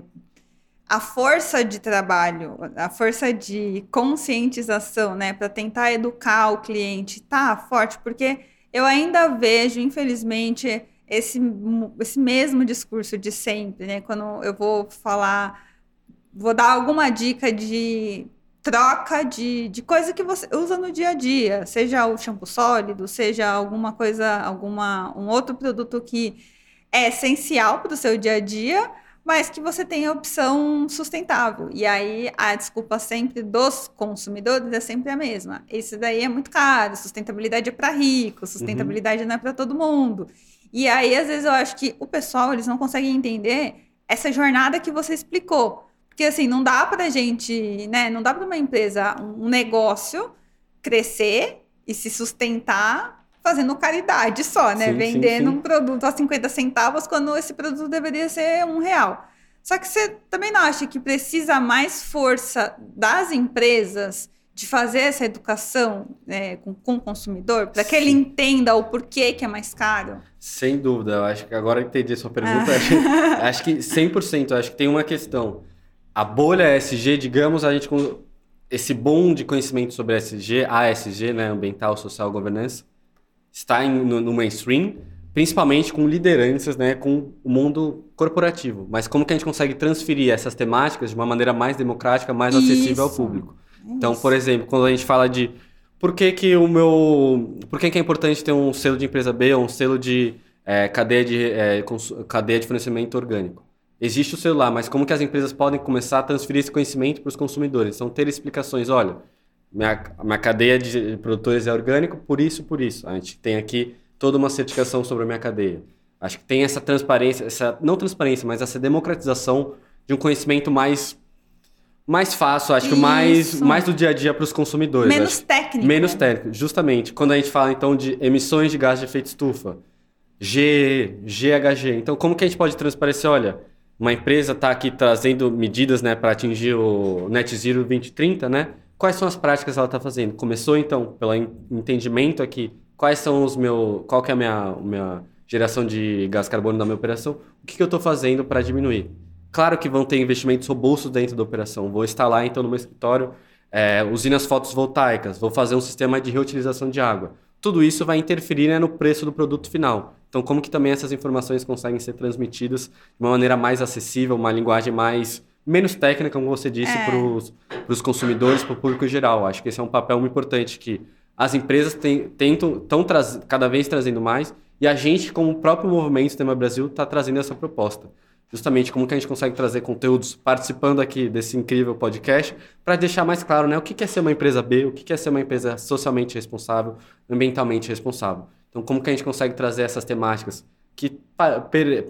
a força de trabalho, a força de conscientização, né, para tentar educar o cliente, tá forte, porque eu ainda vejo, infelizmente, esse, esse mesmo discurso de sempre, né? Quando eu vou falar, vou dar alguma dica de troca de, de coisa que você usa no dia a dia, seja o shampoo sólido, seja alguma coisa, alguma um outro produto que é essencial para o seu dia a dia, mas que você tenha opção sustentável. E aí a desculpa sempre dos consumidores é sempre a mesma. Isso daí é muito caro, sustentabilidade é para rico, sustentabilidade uhum. não é para todo mundo. E aí, às vezes, eu acho que o pessoal, eles não conseguem entender essa jornada que você explicou. Porque, assim, não dá pra gente, né? Não dá para uma empresa, um negócio crescer e se sustentar fazendo caridade só, né? Sim, Vendendo sim, sim. um produto a 50 centavos quando esse produto deveria ser um real. Só que você também não acha que precisa mais força das empresas de fazer essa educação né, com, com, o consumidor, para que ele entenda o porquê que é mais caro? Sem dúvida, eu acho que agora entendi a sua pergunta. Ah. Acho, (laughs) acho que 100%, acho que tem uma questão. A bolha SG, digamos, a gente com esse boom de conhecimento sobre SG, ASG, né, ambiental, social, governança, está em, no, no, mainstream, principalmente com lideranças, né, com o mundo corporativo. Mas como que a gente consegue transferir essas temáticas de uma maneira mais democrática, mais Isso. acessível ao público? Então, por exemplo, quando a gente fala de por que, que o meu. Por que, que é importante ter um selo de empresa B ou um selo de é, cadeia, de, é, cadeia de fornecimento orgânico? Existe o celular, mas como que as empresas podem começar a transferir esse conhecimento para os consumidores? Então, ter explicações, olha, minha, minha cadeia de produtores é orgânico, por isso, por isso. A gente tem aqui toda uma certificação sobre a minha cadeia. Acho que tem essa transparência, essa não transparência, mas essa democratização de um conhecimento mais mais fácil, acho Isso. que mais, mais do dia a dia para os consumidores. Menos acho. técnico. Menos técnico, justamente. Quando a gente fala então de emissões de gás de efeito estufa, G, GHG. Então, como que a gente pode transparecer? Olha, uma empresa está aqui trazendo medidas né, para atingir o Net Zero 2030, né? Quais são as práticas que ela está fazendo? Começou então pelo entendimento aqui, quais são os meus, qual que é a minha, minha geração de gás carbono na minha operação? O que, que eu estou fazendo para diminuir? Claro que vão ter investimentos robustos dentro da operação. Vou instalar, então, no meu escritório, é, usinas fotovoltaicas, vou fazer um sistema de reutilização de água. Tudo isso vai interferir né, no preço do produto final. Então, como que também essas informações conseguem ser transmitidas de uma maneira mais acessível, uma linguagem mais menos técnica, como você disse, é. para os consumidores, para o público geral. Acho que esse é um papel muito importante que as empresas tentam, estão cada vez trazendo mais e a gente, como o próprio movimento Sistema Brasil, está trazendo essa proposta justamente como que a gente consegue trazer conteúdos participando aqui desse incrível podcast para deixar mais claro né, o que é ser uma empresa B, o que é ser uma empresa socialmente responsável, ambientalmente responsável. Então, como que a gente consegue trazer essas temáticas que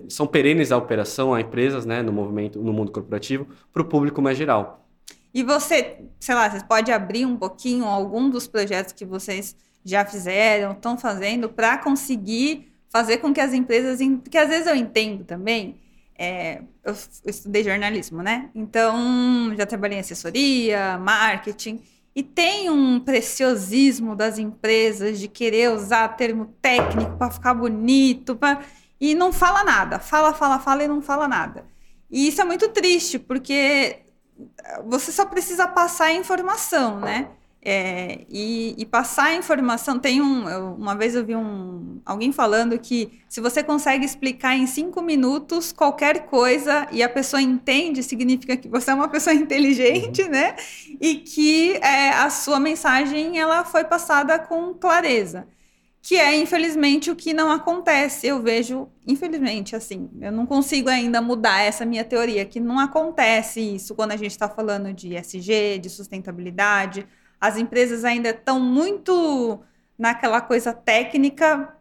são perenes à operação, a empresas, né, no movimento, no mundo corporativo, para o público mais geral. E você, sei lá, você pode abrir um pouquinho algum dos projetos que vocês já fizeram, estão fazendo, para conseguir fazer com que as empresas, porque às vezes eu entendo também, é, eu estudei jornalismo, né? Então, já trabalhei em assessoria, marketing, e tem um preciosismo das empresas de querer usar termo técnico para ficar bonito, pra... e não fala nada. Fala, fala, fala e não fala nada. E isso é muito triste, porque você só precisa passar a informação, né? É, e, e, passar a informação. Tem um. Eu, uma vez eu vi um, alguém falando que se você consegue explicar em cinco minutos qualquer coisa e a pessoa entende, significa que você é uma pessoa (laughs) inteligente, uhum. né? E que é, a sua mensagem ela foi passada com clareza. Que é, infelizmente, o que não acontece. Eu vejo, infelizmente, assim, eu não consigo ainda mudar essa minha teoria, que não acontece isso quando a gente está falando de SG, de sustentabilidade as empresas ainda estão muito naquela coisa técnica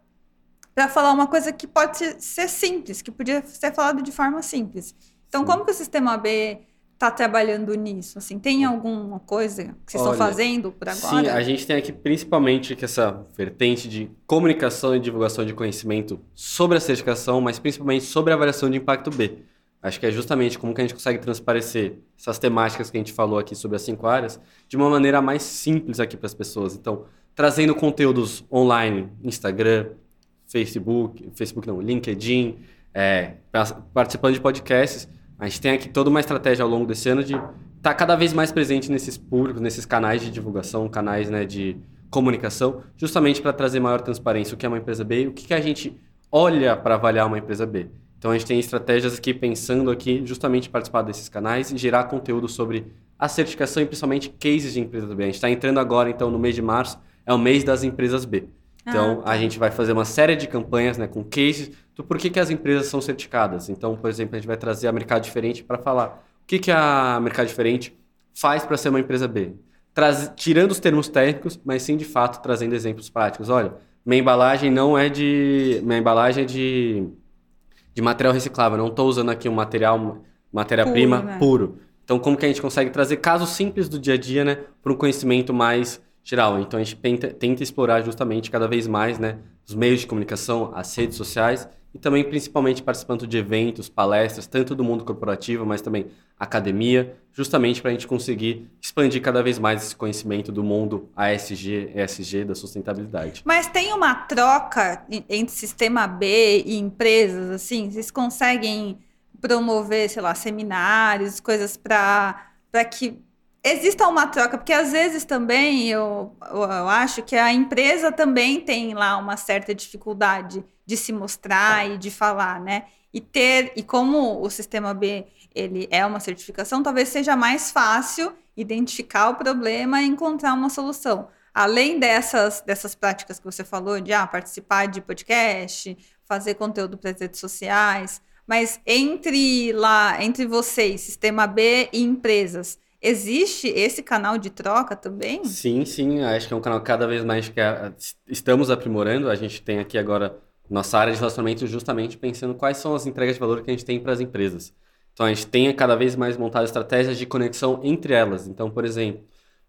para falar uma coisa que pode ser simples, que podia ser falado de forma simples. Então, Sim. como que o sistema B está trabalhando nisso? Assim, tem alguma coisa que vocês Olha, estão fazendo por agora? Sim, a gente tem aqui principalmente essa vertente de comunicação e divulgação de conhecimento sobre a certificação, mas principalmente sobre a avaliação de impacto B. Acho que é justamente como que a gente consegue transparecer essas temáticas que a gente falou aqui sobre as cinco áreas de uma maneira mais simples aqui para as pessoas. Então, trazendo conteúdos online, Instagram, Facebook, Facebook não, LinkedIn, é, participando de podcasts. A gente tem aqui toda uma estratégia ao longo desse ano de estar tá cada vez mais presente nesses públicos, nesses canais de divulgação, canais né, de comunicação, justamente para trazer maior transparência. O que é uma empresa B e o que, que a gente olha para avaliar uma empresa B. Então a gente tem estratégias aqui pensando aqui justamente participar desses canais e gerar conteúdo sobre a certificação e principalmente cases de empresas B. A gente está entrando agora, então, no mês de março, é o mês das empresas B. Então, ah, tá. a gente vai fazer uma série de campanhas né, com cases do porquê que as empresas são certificadas. Então, por exemplo, a gente vai trazer a Mercado Diferente para falar o que, que a Mercado Diferente faz para ser uma empresa B. Traz, tirando os termos técnicos, mas sim, de fato, trazendo exemplos práticos. Olha, minha embalagem não é de... Minha embalagem é de, de material reciclável. Não estou usando aqui um material, matéria-prima puro, né? puro. Então, como que a gente consegue trazer casos simples do dia a dia né, para um conhecimento mais geral. Então a gente tenta, tenta, explorar justamente cada vez mais né, os meios de comunicação, as redes sociais e também principalmente participando de eventos, palestras, tanto do mundo corporativo, mas também academia, justamente para a gente conseguir expandir cada vez mais esse conhecimento do mundo ASG, ESG, da sustentabilidade. Mas tem uma troca entre sistema B e empresas, assim? Vocês conseguem promover, sei lá, seminários, coisas para que exista uma troca, porque às vezes também eu, eu, acho que a empresa também tem lá uma certa dificuldade de se mostrar e de falar, né? E ter, e como o sistema B ele é uma certificação, talvez seja mais fácil identificar o problema e encontrar uma solução. Além dessas, dessas práticas que você falou, de ah, participar de podcast, fazer conteúdo para as redes sociais, mas entre lá, entre vocês, sistema B e empresas, Existe esse canal de troca também? Sim, sim. Acho que é um canal cada vez mais que estamos aprimorando. A gente tem aqui agora nossa área de relacionamento justamente pensando quais são as entregas de valor que a gente tem para as empresas. Então a gente tem cada vez mais montado estratégias de conexão entre elas. Então, por exemplo,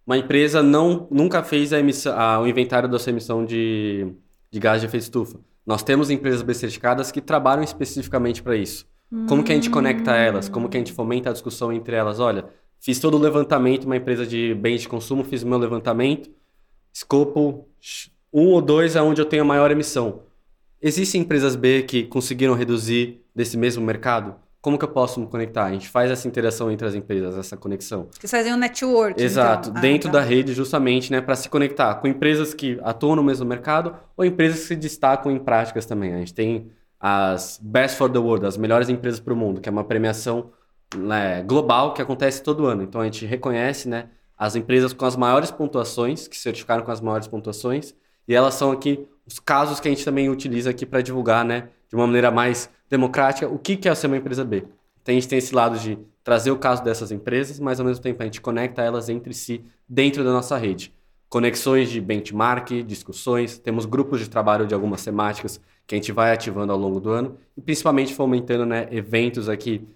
uma empresa não, nunca fez a emissão, a, o inventário da sua emissão de, de gás de efeito estufa. Nós temos empresas bem certificadas que trabalham especificamente para isso. Como que a gente conecta elas? Como que a gente fomenta a discussão entre elas? Olha, Fiz todo o levantamento, uma empresa de bens de consumo, fiz o meu levantamento. Escopo 1 ou 2 é onde eu tenho a maior emissão. Existem empresas B que conseguiram reduzir desse mesmo mercado? Como que eu posso me conectar? A gente faz essa interação entre as empresas, essa conexão. Vocês fazem um network. Então. Exato, então. dentro ah, tá. da rede, justamente, né, para se conectar com empresas que atuam no mesmo mercado ou empresas que se destacam em práticas também. A gente tem as Best for the World, as melhores empresas para o mundo, que é uma premiação né, global que acontece todo ano. Então a gente reconhece né, as empresas com as maiores pontuações, que certificaram com as maiores pontuações, e elas são aqui os casos que a gente também utiliza aqui para divulgar né, de uma maneira mais democrática o que, que é ser uma empresa B. Então a gente tem esse lado de trazer o caso dessas empresas, mas ao mesmo tempo a gente conecta elas entre si dentro da nossa rede. Conexões de benchmark, discussões, temos grupos de trabalho de algumas temáticas que a gente vai ativando ao longo do ano e principalmente fomentando né, eventos aqui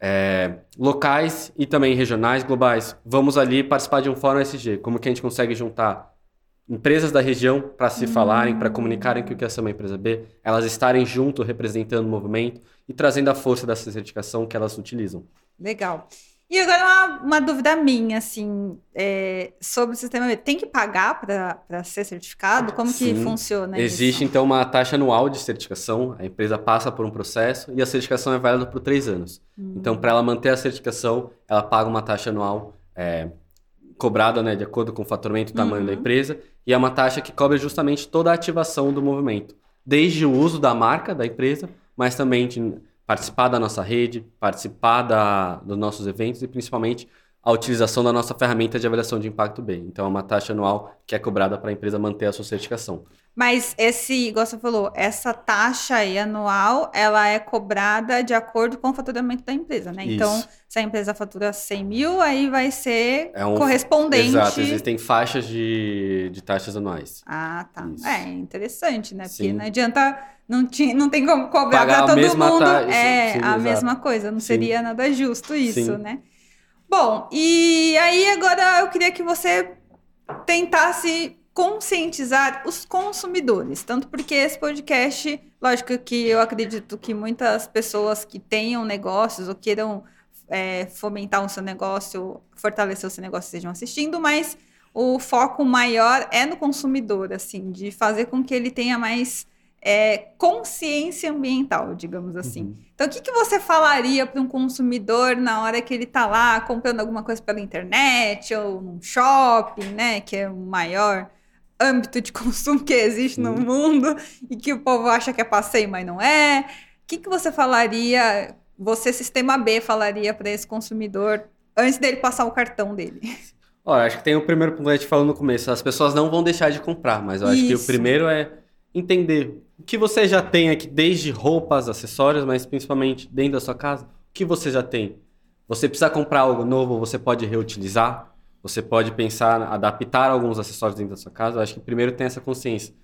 é, locais e também regionais, globais. Vamos ali participar de um fórum SG. Como que a gente consegue juntar empresas da região para se falarem, para comunicarem que o que é ser uma empresa B, elas estarem junto representando o movimento e trazendo a força dessa certificação que elas utilizam. Legal. E agora uma, uma dúvida minha, assim, é, sobre o sistema Tem que pagar para ser certificado? Como Sim. que funciona Existe, isso? então, uma taxa anual de certificação. A empresa passa por um processo e a certificação é válida por três anos. Hum. Então, para ela manter a certificação, ela paga uma taxa anual é, cobrada né, de acordo com o faturamento e tamanho uhum. da empresa. E é uma taxa que cobre justamente toda a ativação do movimento. Desde o uso da marca da empresa, mas também de participar da nossa rede, participar da, dos nossos eventos e principalmente a utilização da nossa ferramenta de avaliação de impacto B. Então, é uma taxa anual que é cobrada para a empresa manter a sua certificação. Mas esse, igual você falou, essa taxa aí anual, ela é cobrada de acordo com o faturamento da empresa, né? Então, Isso. Então, se a empresa fatura 100 mil, aí vai ser é um, correspondente. Exato, existem faixas de, de taxas anuais. Ah, tá. Isso. É interessante, né? Porque Sim. não adianta não, tinha, não tem como cobrar para todo mundo. Ta... É, sim, sim, a exato. mesma coisa. Não sim. seria nada justo isso, né? Bom, e aí agora eu queria que você tentasse conscientizar os consumidores, tanto porque esse podcast, lógico que eu acredito que muitas pessoas que tenham negócios ou queiram é, fomentar o seu negócio, fortalecer o seu negócio estejam assistindo, mas o foco maior é no consumidor, assim, de fazer com que ele tenha mais é, consciência ambiental, digamos assim. Uhum. Então, o que, que você falaria para um consumidor na hora que ele está lá comprando alguma coisa pela internet ou num shopping, né, que é o maior âmbito de (laughs) consumo que existe uhum. no mundo e que o povo acha que é passeio, mas não é? O que, que você falaria, você, sistema B, falaria para esse consumidor antes dele passar o cartão dele? Olha, acho que tem o primeiro ponto que a gente falou no começo. As pessoas não vão deixar de comprar, mas eu acho Isso. que o primeiro é entender o que você já tem aqui, desde roupas, acessórios, mas principalmente dentro da sua casa, o que você já tem. Você precisa comprar algo novo, você pode reutilizar, você pode pensar, adaptar alguns acessórios dentro da sua casa. Eu acho que primeiro tem essa consciência.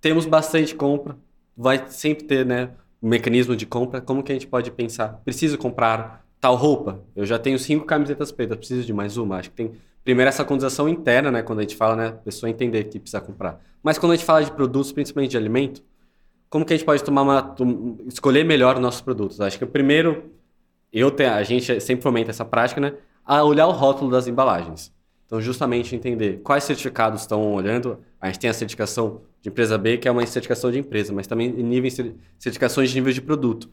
Temos bastante compra, vai sempre ter, né, um mecanismo de compra. Como que a gente pode pensar? Preciso comprar tal roupa? Eu já tenho cinco camisetas pretas, preciso de mais uma? Acho que tem primeiro essa condização interna, né, quando a gente fala, né, a pessoa entender que precisa comprar. Mas quando a gente fala de produtos, principalmente de alimento, como que a gente pode tomar uma, escolher melhor os nossos produtos? Acho que o primeiro, eu a gente sempre fomenta essa prática, né, a olhar o rótulo das embalagens. Então, justamente entender quais certificados estão olhando. A gente tem a certificação de empresa B, que é uma certificação de empresa, mas também níveis, certificações de nível de produto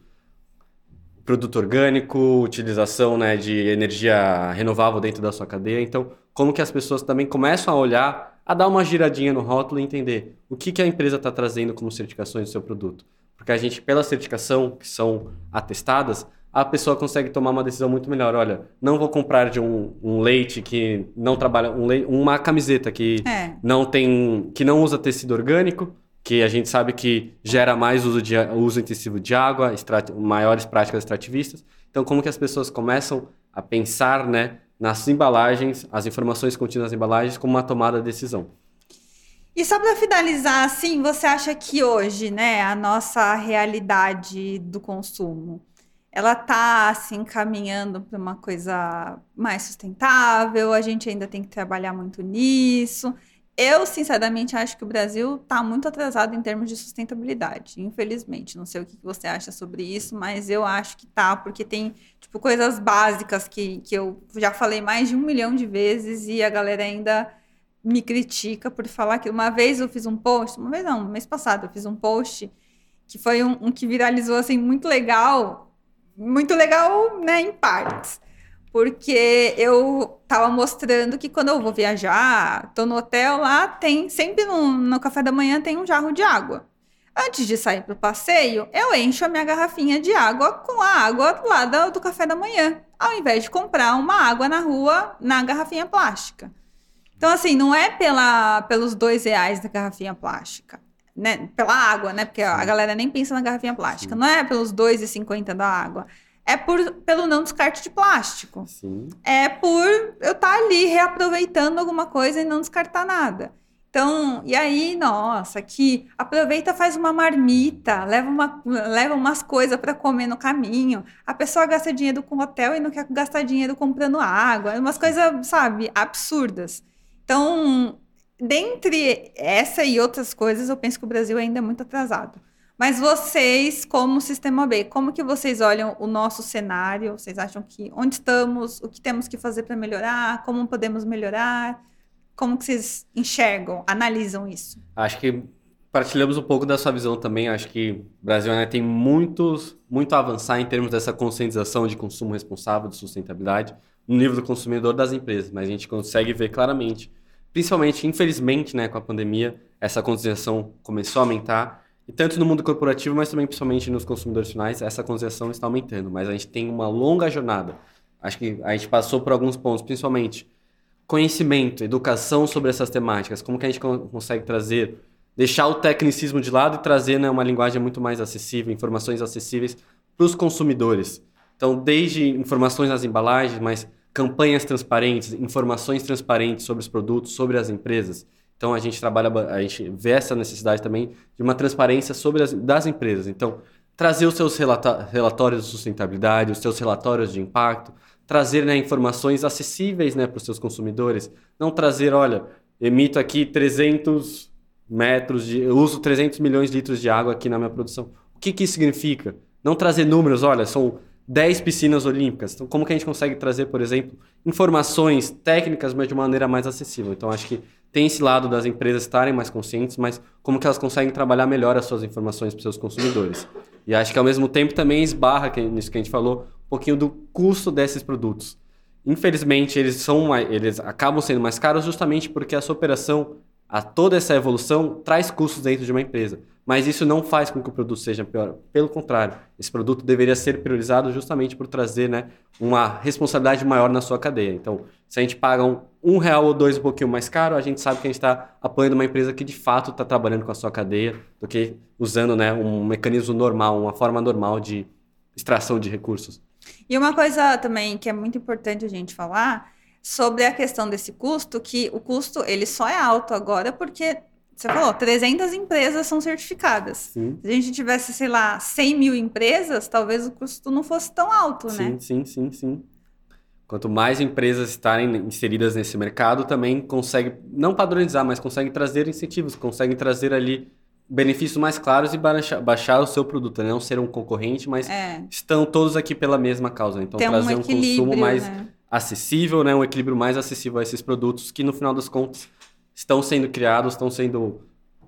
produto orgânico, utilização né, de energia renovável dentro da sua cadeia. Então, como que as pessoas também começam a olhar, a dar uma giradinha no rótulo e entender o que, que a empresa está trazendo como certificações do seu produto. Porque a gente, pela certificação, que são atestadas, a pessoa consegue tomar uma decisão muito melhor. Olha, não vou comprar de um, um leite que não trabalha, um leite, uma camiseta que é. não tem, que não usa tecido orgânico, que a gente sabe que gera mais uso, de, uso intensivo de água, maiores práticas extrativistas. Então, como que as pessoas começam a pensar né, nas embalagens, as informações contidas nas embalagens, como uma tomada de decisão? E só para finalizar, assim, você acha que hoje, né, a nossa realidade do consumo, ela está assim caminhando para uma coisa mais sustentável? A gente ainda tem que trabalhar muito nisso. Eu, sinceramente, acho que o Brasil está muito atrasado em termos de sustentabilidade, infelizmente. Não sei o que você acha sobre isso, mas eu acho que tá, porque tem, tipo, coisas básicas que, que eu já falei mais de um milhão de vezes e a galera ainda me critica por falar que uma vez eu fiz um post, uma vez não, mês passado eu fiz um post que foi um, um que viralizou, assim, muito legal, muito legal, né, em partes porque eu tava mostrando que quando eu vou viajar, tô no hotel lá, tem sempre no, no café da manhã tem um jarro de água. Antes de sair para o passeio, eu encho a minha garrafinha de água com a água lá do, do café da manhã, ao invés de comprar uma água na rua na garrafinha plástica. Então, assim, não é pela, pelos dois reais da garrafinha plástica, né? Pela água, né? Porque a galera nem pensa na garrafinha plástica. Não é pelos dois e cinquenta da água é por, pelo não descarte de plástico. Sim. É por eu estar tá ali reaproveitando alguma coisa e não descartar nada. Então, e aí, nossa, que aproveita, faz uma marmita, leva, uma, leva umas coisas para comer no caminho. A pessoa gasta dinheiro com hotel e não quer gastar dinheiro comprando água. Umas coisas, sabe, absurdas. Então, dentre essa e outras coisas, eu penso que o Brasil ainda é muito atrasado. Mas vocês, como Sistema B, como que vocês olham o nosso cenário? Vocês acham que onde estamos, o que temos que fazer para melhorar, como podemos melhorar? Como que vocês enxergam, analisam isso? Acho que partilhamos um pouco da sua visão também. Acho que o Brasil né, tem muitos, muito a avançar em termos dessa conscientização de consumo responsável, de sustentabilidade, no nível do consumidor das empresas. Mas a gente consegue ver claramente, principalmente, infelizmente, né, com a pandemia, essa conscientização começou a aumentar e tanto no mundo corporativo, mas também principalmente nos consumidores finais, essa concessão está aumentando. Mas a gente tem uma longa jornada. Acho que a gente passou por alguns pontos, principalmente conhecimento, educação sobre essas temáticas, como que a gente consegue trazer, deixar o tecnicismo de lado e trazer né, uma linguagem muito mais acessível, informações acessíveis para os consumidores. Então, desde informações nas embalagens, mas campanhas transparentes, informações transparentes sobre os produtos, sobre as empresas. Então a gente trabalha, a gente vê essa necessidade também de uma transparência sobre as das empresas. Então, trazer os seus relatórios de sustentabilidade, os seus relatórios de impacto, trazer né, informações acessíveis né, para os seus consumidores. Não trazer, olha, emito aqui 300 metros de. Eu uso 300 milhões de litros de água aqui na minha produção. O que, que isso significa? Não trazer números, olha, são 10 piscinas olímpicas. Então, como que a gente consegue trazer, por exemplo, informações técnicas, mas de uma maneira mais acessível? Então, acho que tem esse lado das empresas estarem mais conscientes, mas como que elas conseguem trabalhar melhor as suas informações para os seus consumidores. E acho que ao mesmo tempo também esbarra, que, nisso que a gente falou, um pouquinho do custo desses produtos. Infelizmente, eles são eles acabam sendo mais caros justamente porque a sua operação, a toda essa evolução traz custos dentro de uma empresa. Mas isso não faz com que o produto seja pior. Pelo contrário, esse produto deveria ser priorizado justamente por trazer né, uma responsabilidade maior na sua cadeia. Então, se a gente paga um, um real ou dois um pouquinho mais caro, a gente sabe que a gente está apoiando uma empresa que de fato está trabalhando com a sua cadeia do que usando né, um mecanismo normal, uma forma normal de extração de recursos. E uma coisa também que é muito importante a gente falar sobre a questão desse custo, que o custo ele só é alto agora porque você falou, 300 empresas são certificadas. Sim. Se a gente tivesse, sei lá, 100 mil empresas, talvez o custo não fosse tão alto, sim, né? Sim, sim, sim. Quanto mais empresas estarem inseridas nesse mercado, também consegue, não padronizar, mas consegue trazer incentivos, consegue trazer ali benefícios mais claros e baixar, baixar o seu produto, né? não ser um concorrente, mas é. estão todos aqui pela mesma causa. Então, Tem trazer um, um consumo mais né? acessível, né? um equilíbrio mais acessível a esses produtos que, no final das contas, estão sendo criados, estão sendo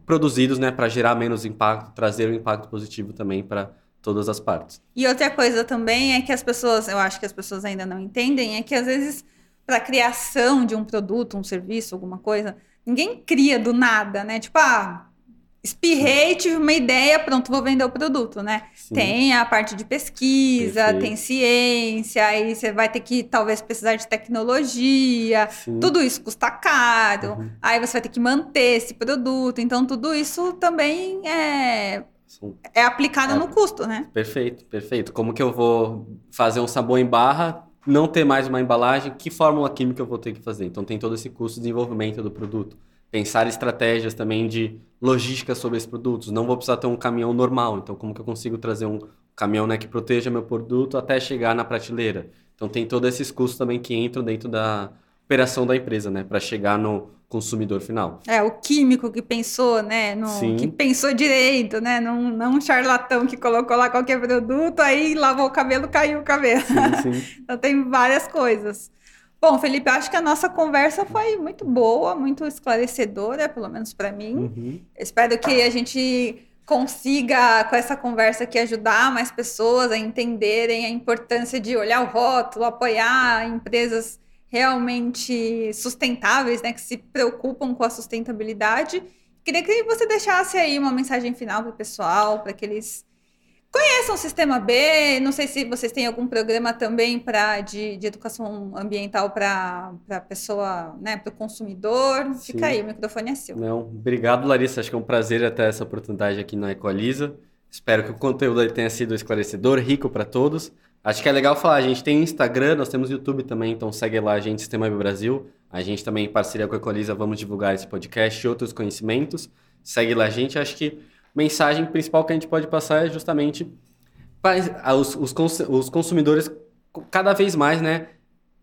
produzidos né? para gerar menos impacto, trazer um impacto positivo também para todas as partes. E outra coisa também é que as pessoas, eu acho que as pessoas ainda não entendem, é que às vezes para a criação de um produto, um serviço, alguma coisa, ninguém cria do nada, né? Tipo, ah, espirrei, tive uma ideia, pronto, vou vender o produto, né? Sim. Tem a parte de pesquisa, Perfeito. tem ciência, aí você vai ter que talvez precisar de tecnologia, Sim. tudo isso custa caro, uhum. aí você vai ter que manter esse produto, então tudo isso também é é aplicado é, no custo, né? Perfeito, perfeito. Como que eu vou fazer um sabão em barra, não ter mais uma embalagem, que fórmula química eu vou ter que fazer? Então tem todo esse custo de desenvolvimento do produto pensar estratégias também de logística sobre esses produtos. Não vou precisar ter um caminhão normal, então como que eu consigo trazer um caminhão né, que proteja meu produto até chegar na prateleira? Então tem todos esses custos também que entram dentro da operação da empresa, né, para chegar no consumidor final. É, o químico que pensou, né, no, que pensou direito, né, não, não um charlatão que colocou lá qualquer produto, aí lavou o cabelo, caiu o cabelo. Sim, sim. (laughs) então tem várias coisas. Bom, Felipe, acho que a nossa conversa foi muito boa, muito esclarecedora, pelo menos para mim. Uhum. Espero que a gente consiga, com essa conversa aqui, ajudar mais pessoas a entenderem a importância de olhar o rótulo, apoiar empresas realmente sustentáveis, né, que se preocupam com a sustentabilidade. Queria que você deixasse aí uma mensagem final para o pessoal, para que eles Conheçam o Sistema B, não sei se vocês têm algum programa também para de, de educação ambiental para a pessoa, né, para o consumidor. Sim. Fica aí, o microfone é seu. Não, obrigado, Larissa. Acho que é um prazer ter essa oportunidade aqui na Equaliza. Espero que o conteúdo tenha sido esclarecedor, rico para todos. Acho que é legal falar, a gente tem Instagram, nós temos YouTube também, então segue lá a gente, Sistema B Brasil. A gente também, em parceria com a Equaliza, vamos divulgar esse podcast e outros conhecimentos. Segue lá a gente, acho que mensagem principal que a gente pode passar é justamente para os, os, os consumidores cada vez mais, né,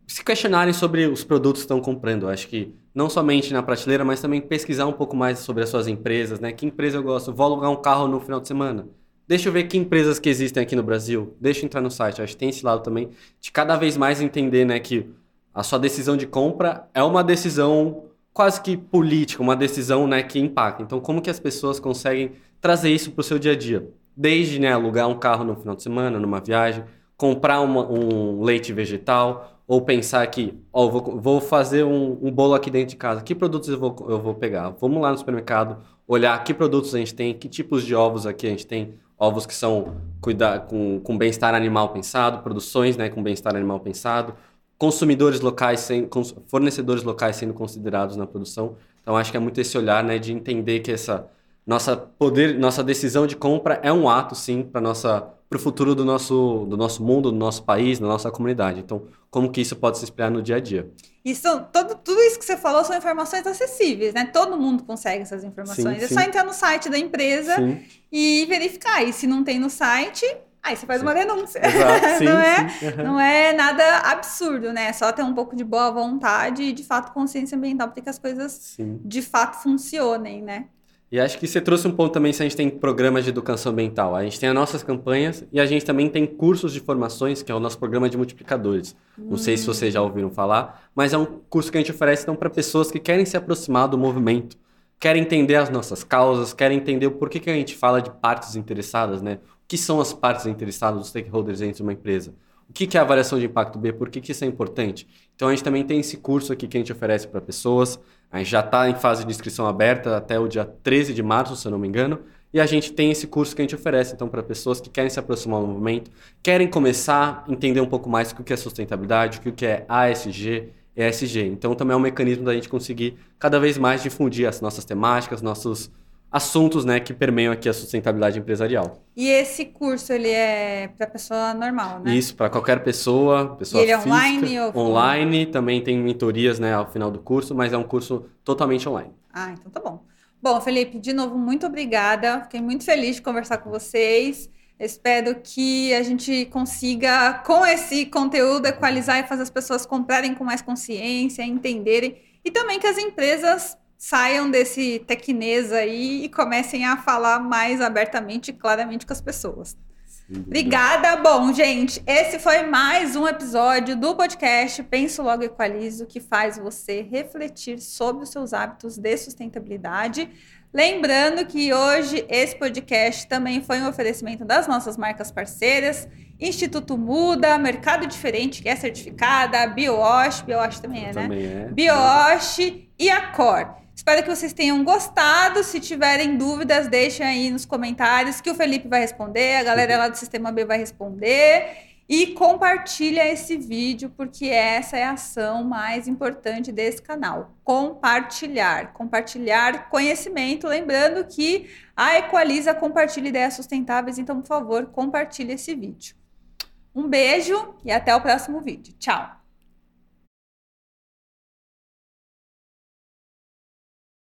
se questionarem sobre os produtos que estão comprando. Acho que não somente na prateleira, mas também pesquisar um pouco mais sobre as suas empresas, né? Que empresa eu gosto? Vou alugar um carro no final de semana. Deixa eu ver que empresas que existem aqui no Brasil. Deixa eu entrar no site. Acho que tem esse lado também de cada vez mais entender, né, que a sua decisão de compra é uma decisão quase que política, uma decisão, né, que impacta. Então, como que as pessoas conseguem trazer isso para o seu dia a dia. Desde né, alugar um carro no final de semana, numa viagem, comprar uma, um leite vegetal, ou pensar que, ó, vou, vou fazer um, um, bolo aqui dentro de casa, que produtos eu vou, eu vou pegar? Vamos lá no supermercado, olhar que produtos a gente tem, que tipos de ovos aqui a gente tem, ovos que são cuidar, com, com bem-estar animal pensado, produções né, com bem-estar animal pensado, consumidores locais, sem, fornecedores locais sendo considerados na produção. Então, acho que é muito esse olhar né, de entender que essa nossa poder, nossa decisão de compra é um ato, sim, para nossa para o futuro do nosso, do nosso mundo, do nosso país, da nossa comunidade. Então, como que isso pode se espelhar no dia a dia? Isso, todo, tudo isso que você falou são informações acessíveis, né? Todo mundo consegue essas informações. Sim, é sim. só entrar no site da empresa sim. e verificar. E se não tem no site, Aí você faz sim. uma denúncia. Exato, (laughs) sim, não, é, sim. não é nada absurdo, né? É só ter um pouco de boa vontade e, de fato, consciência ambiental para que as coisas, de fato, funcionem, né? E acho que você trouxe um ponto também se a gente tem programas de educação ambiental. A gente tem as nossas campanhas e a gente também tem cursos de formações, que é o nosso programa de multiplicadores. Hum. Não sei se vocês já ouviram falar, mas é um curso que a gente oferece então, para pessoas que querem se aproximar do movimento, querem entender as nossas causas, querem entender o porquê que a gente fala de partes interessadas, né? O que são as partes interessadas, os stakeholders dentro de uma empresa? O que é a avaliação de impacto B? Por que, que isso é importante? Então a gente também tem esse curso aqui que a gente oferece para pessoas. A gente já está em fase de inscrição aberta até o dia 13 de março, se eu não me engano. E a gente tem esse curso que a gente oferece, então, para pessoas que querem se aproximar do movimento, querem começar a entender um pouco mais o que é sustentabilidade, o que é ASG, ESG. Então, também é um mecanismo da gente conseguir cada vez mais difundir as nossas temáticas, nossos assuntos né, que permeiam aqui a sustentabilidade empresarial. E esse curso, ele é para pessoa normal, né? Isso, para qualquer pessoa, pessoa e ele física, é online? Ou... Online, também tem mentorias né, ao final do curso, mas é um curso totalmente online. Ah, então tá bom. Bom, Felipe, de novo, muito obrigada. Fiquei muito feliz de conversar com vocês. Espero que a gente consiga, com esse conteúdo, equalizar e fazer as pessoas comprarem com mais consciência, entenderem. E também que as empresas saiam desse tecnês aí e comecem a falar mais abertamente e claramente com as pessoas. Sim, Obrigada. Bom, gente, esse foi mais um episódio do podcast Penso Logo Equalizo, que faz você refletir sobre os seus hábitos de sustentabilidade. Lembrando que hoje esse podcast também foi um oferecimento das nossas marcas parceiras, Instituto Muda, Mercado Diferente, que é certificada, BioWash, BioWash também é, né? É. BioWash e a Cor. Espero que vocês tenham gostado. Se tiverem dúvidas, deixem aí nos comentários que o Felipe vai responder, a galera lá do Sistema B vai responder. E compartilha esse vídeo, porque essa é a ação mais importante desse canal. Compartilhar. Compartilhar conhecimento. Lembrando que a Equaliza compartilha ideias sustentáveis, então, por favor, compartilhe esse vídeo. Um beijo e até o próximo vídeo. Tchau!